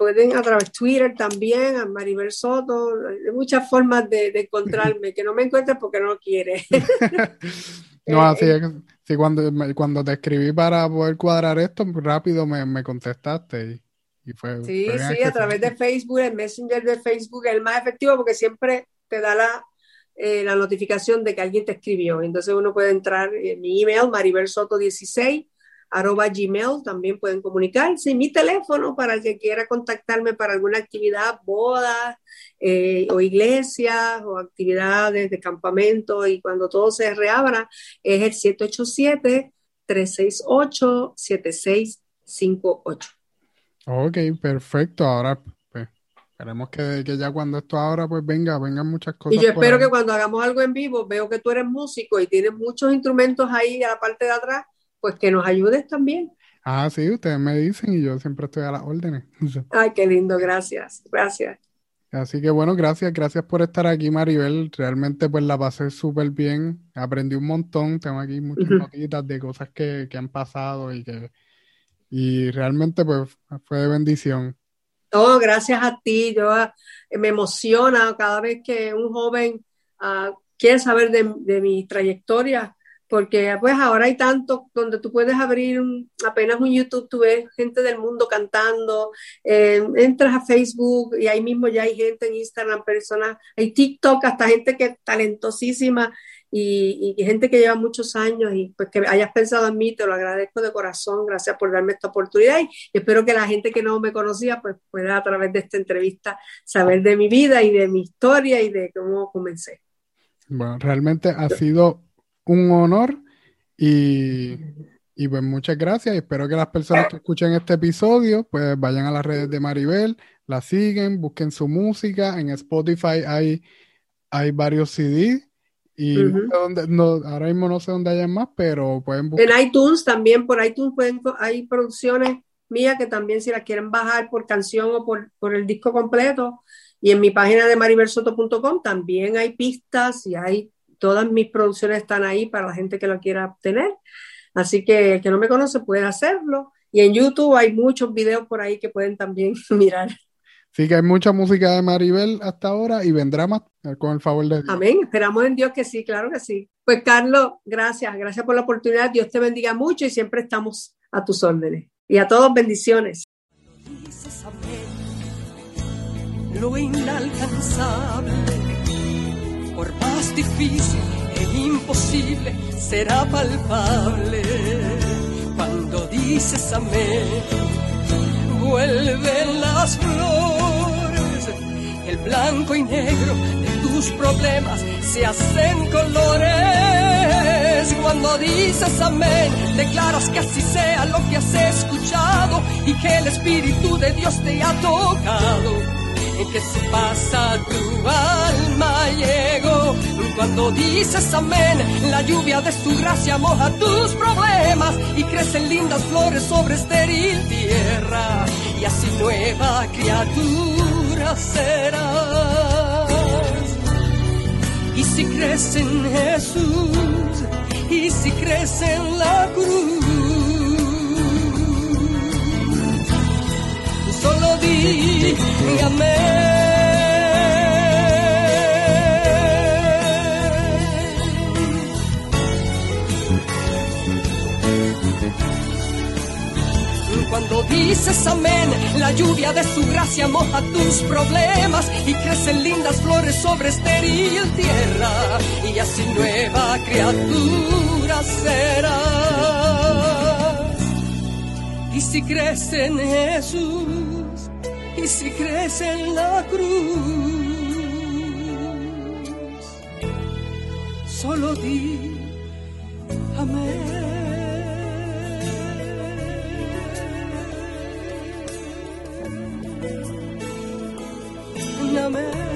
pueden a través de Twitter también, a Maribel Soto, hay muchas formas de, encontrarme, que no me encuentres porque no quiere. [laughs] [laughs] no, así es cuando, cuando te escribí para poder cuadrar esto, rápido me, me contestaste y, fue. Sí, sí, a través de Facebook, el Messenger de Facebook es el más efectivo porque siempre te da la, eh, la notificación de que alguien te escribió. Entonces uno puede entrar en mi email, maribelsoto16 arroba gmail, también pueden comunicarse. Mi teléfono para el que quiera contactarme para alguna actividad, bodas eh, o iglesias o actividades de campamento y cuando todo se reabra es el 787-368-7658. Ok, perfecto. Ahora pues, esperemos que, que, ya cuando esto ahora pues venga, vengan muchas cosas. Y yo espero que cuando hagamos algo en vivo, veo que tú eres músico y tienes muchos instrumentos ahí a la parte de atrás pues que nos ayudes también. Ah, sí, ustedes me dicen y yo siempre estoy a las órdenes. [laughs] Ay, qué lindo, gracias, gracias. Así que bueno, gracias, gracias por estar aquí, Maribel. Realmente pues la pasé súper bien, aprendí un montón, tengo aquí muchas notitas de cosas que, que, han pasado y que y realmente pues fue de bendición. Oh, gracias a ti, yo eh, me emociona cada vez que un joven uh, quiere saber de, de mi trayectoria porque pues ahora hay tanto donde tú puedes abrir apenas un YouTube, tú ves gente del mundo cantando, eh, entras a Facebook y ahí mismo ya hay gente en Instagram, personas, hay TikTok, hasta gente que es talentosísima y, gente que lleva muchos años y pues que hayas pensado en mí, te lo agradezco de corazón, gracias por darme esta oportunidad y espero que la gente que no me conocía pues pueda a través de esta entrevista saber de mi vida y de mi historia y de cómo comencé. Bueno, realmente ha sido un honor y, y pues muchas gracias. Espero que las personas que escuchen este episodio pues vayan a las redes de Maribel, la siguen, busquen su música. En Spotify hay, hay varios CDs y no sé dónde, no, ahora mismo no sé dónde hay más, pero pueden buscar. En iTunes también, por iTunes pueden, hay producciones mías que también si las quieren bajar por canción o por, por el disco completo. Y en mi página de maribelsoto.com también hay pistas y hay todas mis producciones están ahí para la gente que lo quiera obtener. Así que el que no me conoce puede hacerlo. Y en YouTube hay muchos videos por ahí que pueden también [laughs] mirar. Sí, que hay mucha música de Maribel hasta ahora y vendrá más eh, con el favor de Dios. Amén. Esperamos en Dios que sí, claro que sí. Pues Carlos, gracias, gracias por la oportunidad. Dios te bendiga mucho y siempre estamos a tus órdenes. Y a todos bendiciones. Lo inalcanzable por más difícil e imposible, será palpable. Cuando dices amén, vuelven las flores, el blanco y negro de tus problemas se hacen colores. Cuando dices amén, declaras que así sea lo que has escuchado y que el Espíritu de Dios te ha tocado que se pasa tu alma llegó. Cuando dices amén, la lluvia de su gracia moja tus problemas y crecen lindas flores sobre estéril tierra. Y así nueva criatura serás. Y si crees en Jesús, y si crees en la cruz, solo amén. Cuando dices amén, la lluvia de su gracia moja tus problemas y crecen lindas flores sobre estéril tierra y así nueva criatura serás. Y si crees en Jesús, y si crees en la cruz, solo di amén. Amén.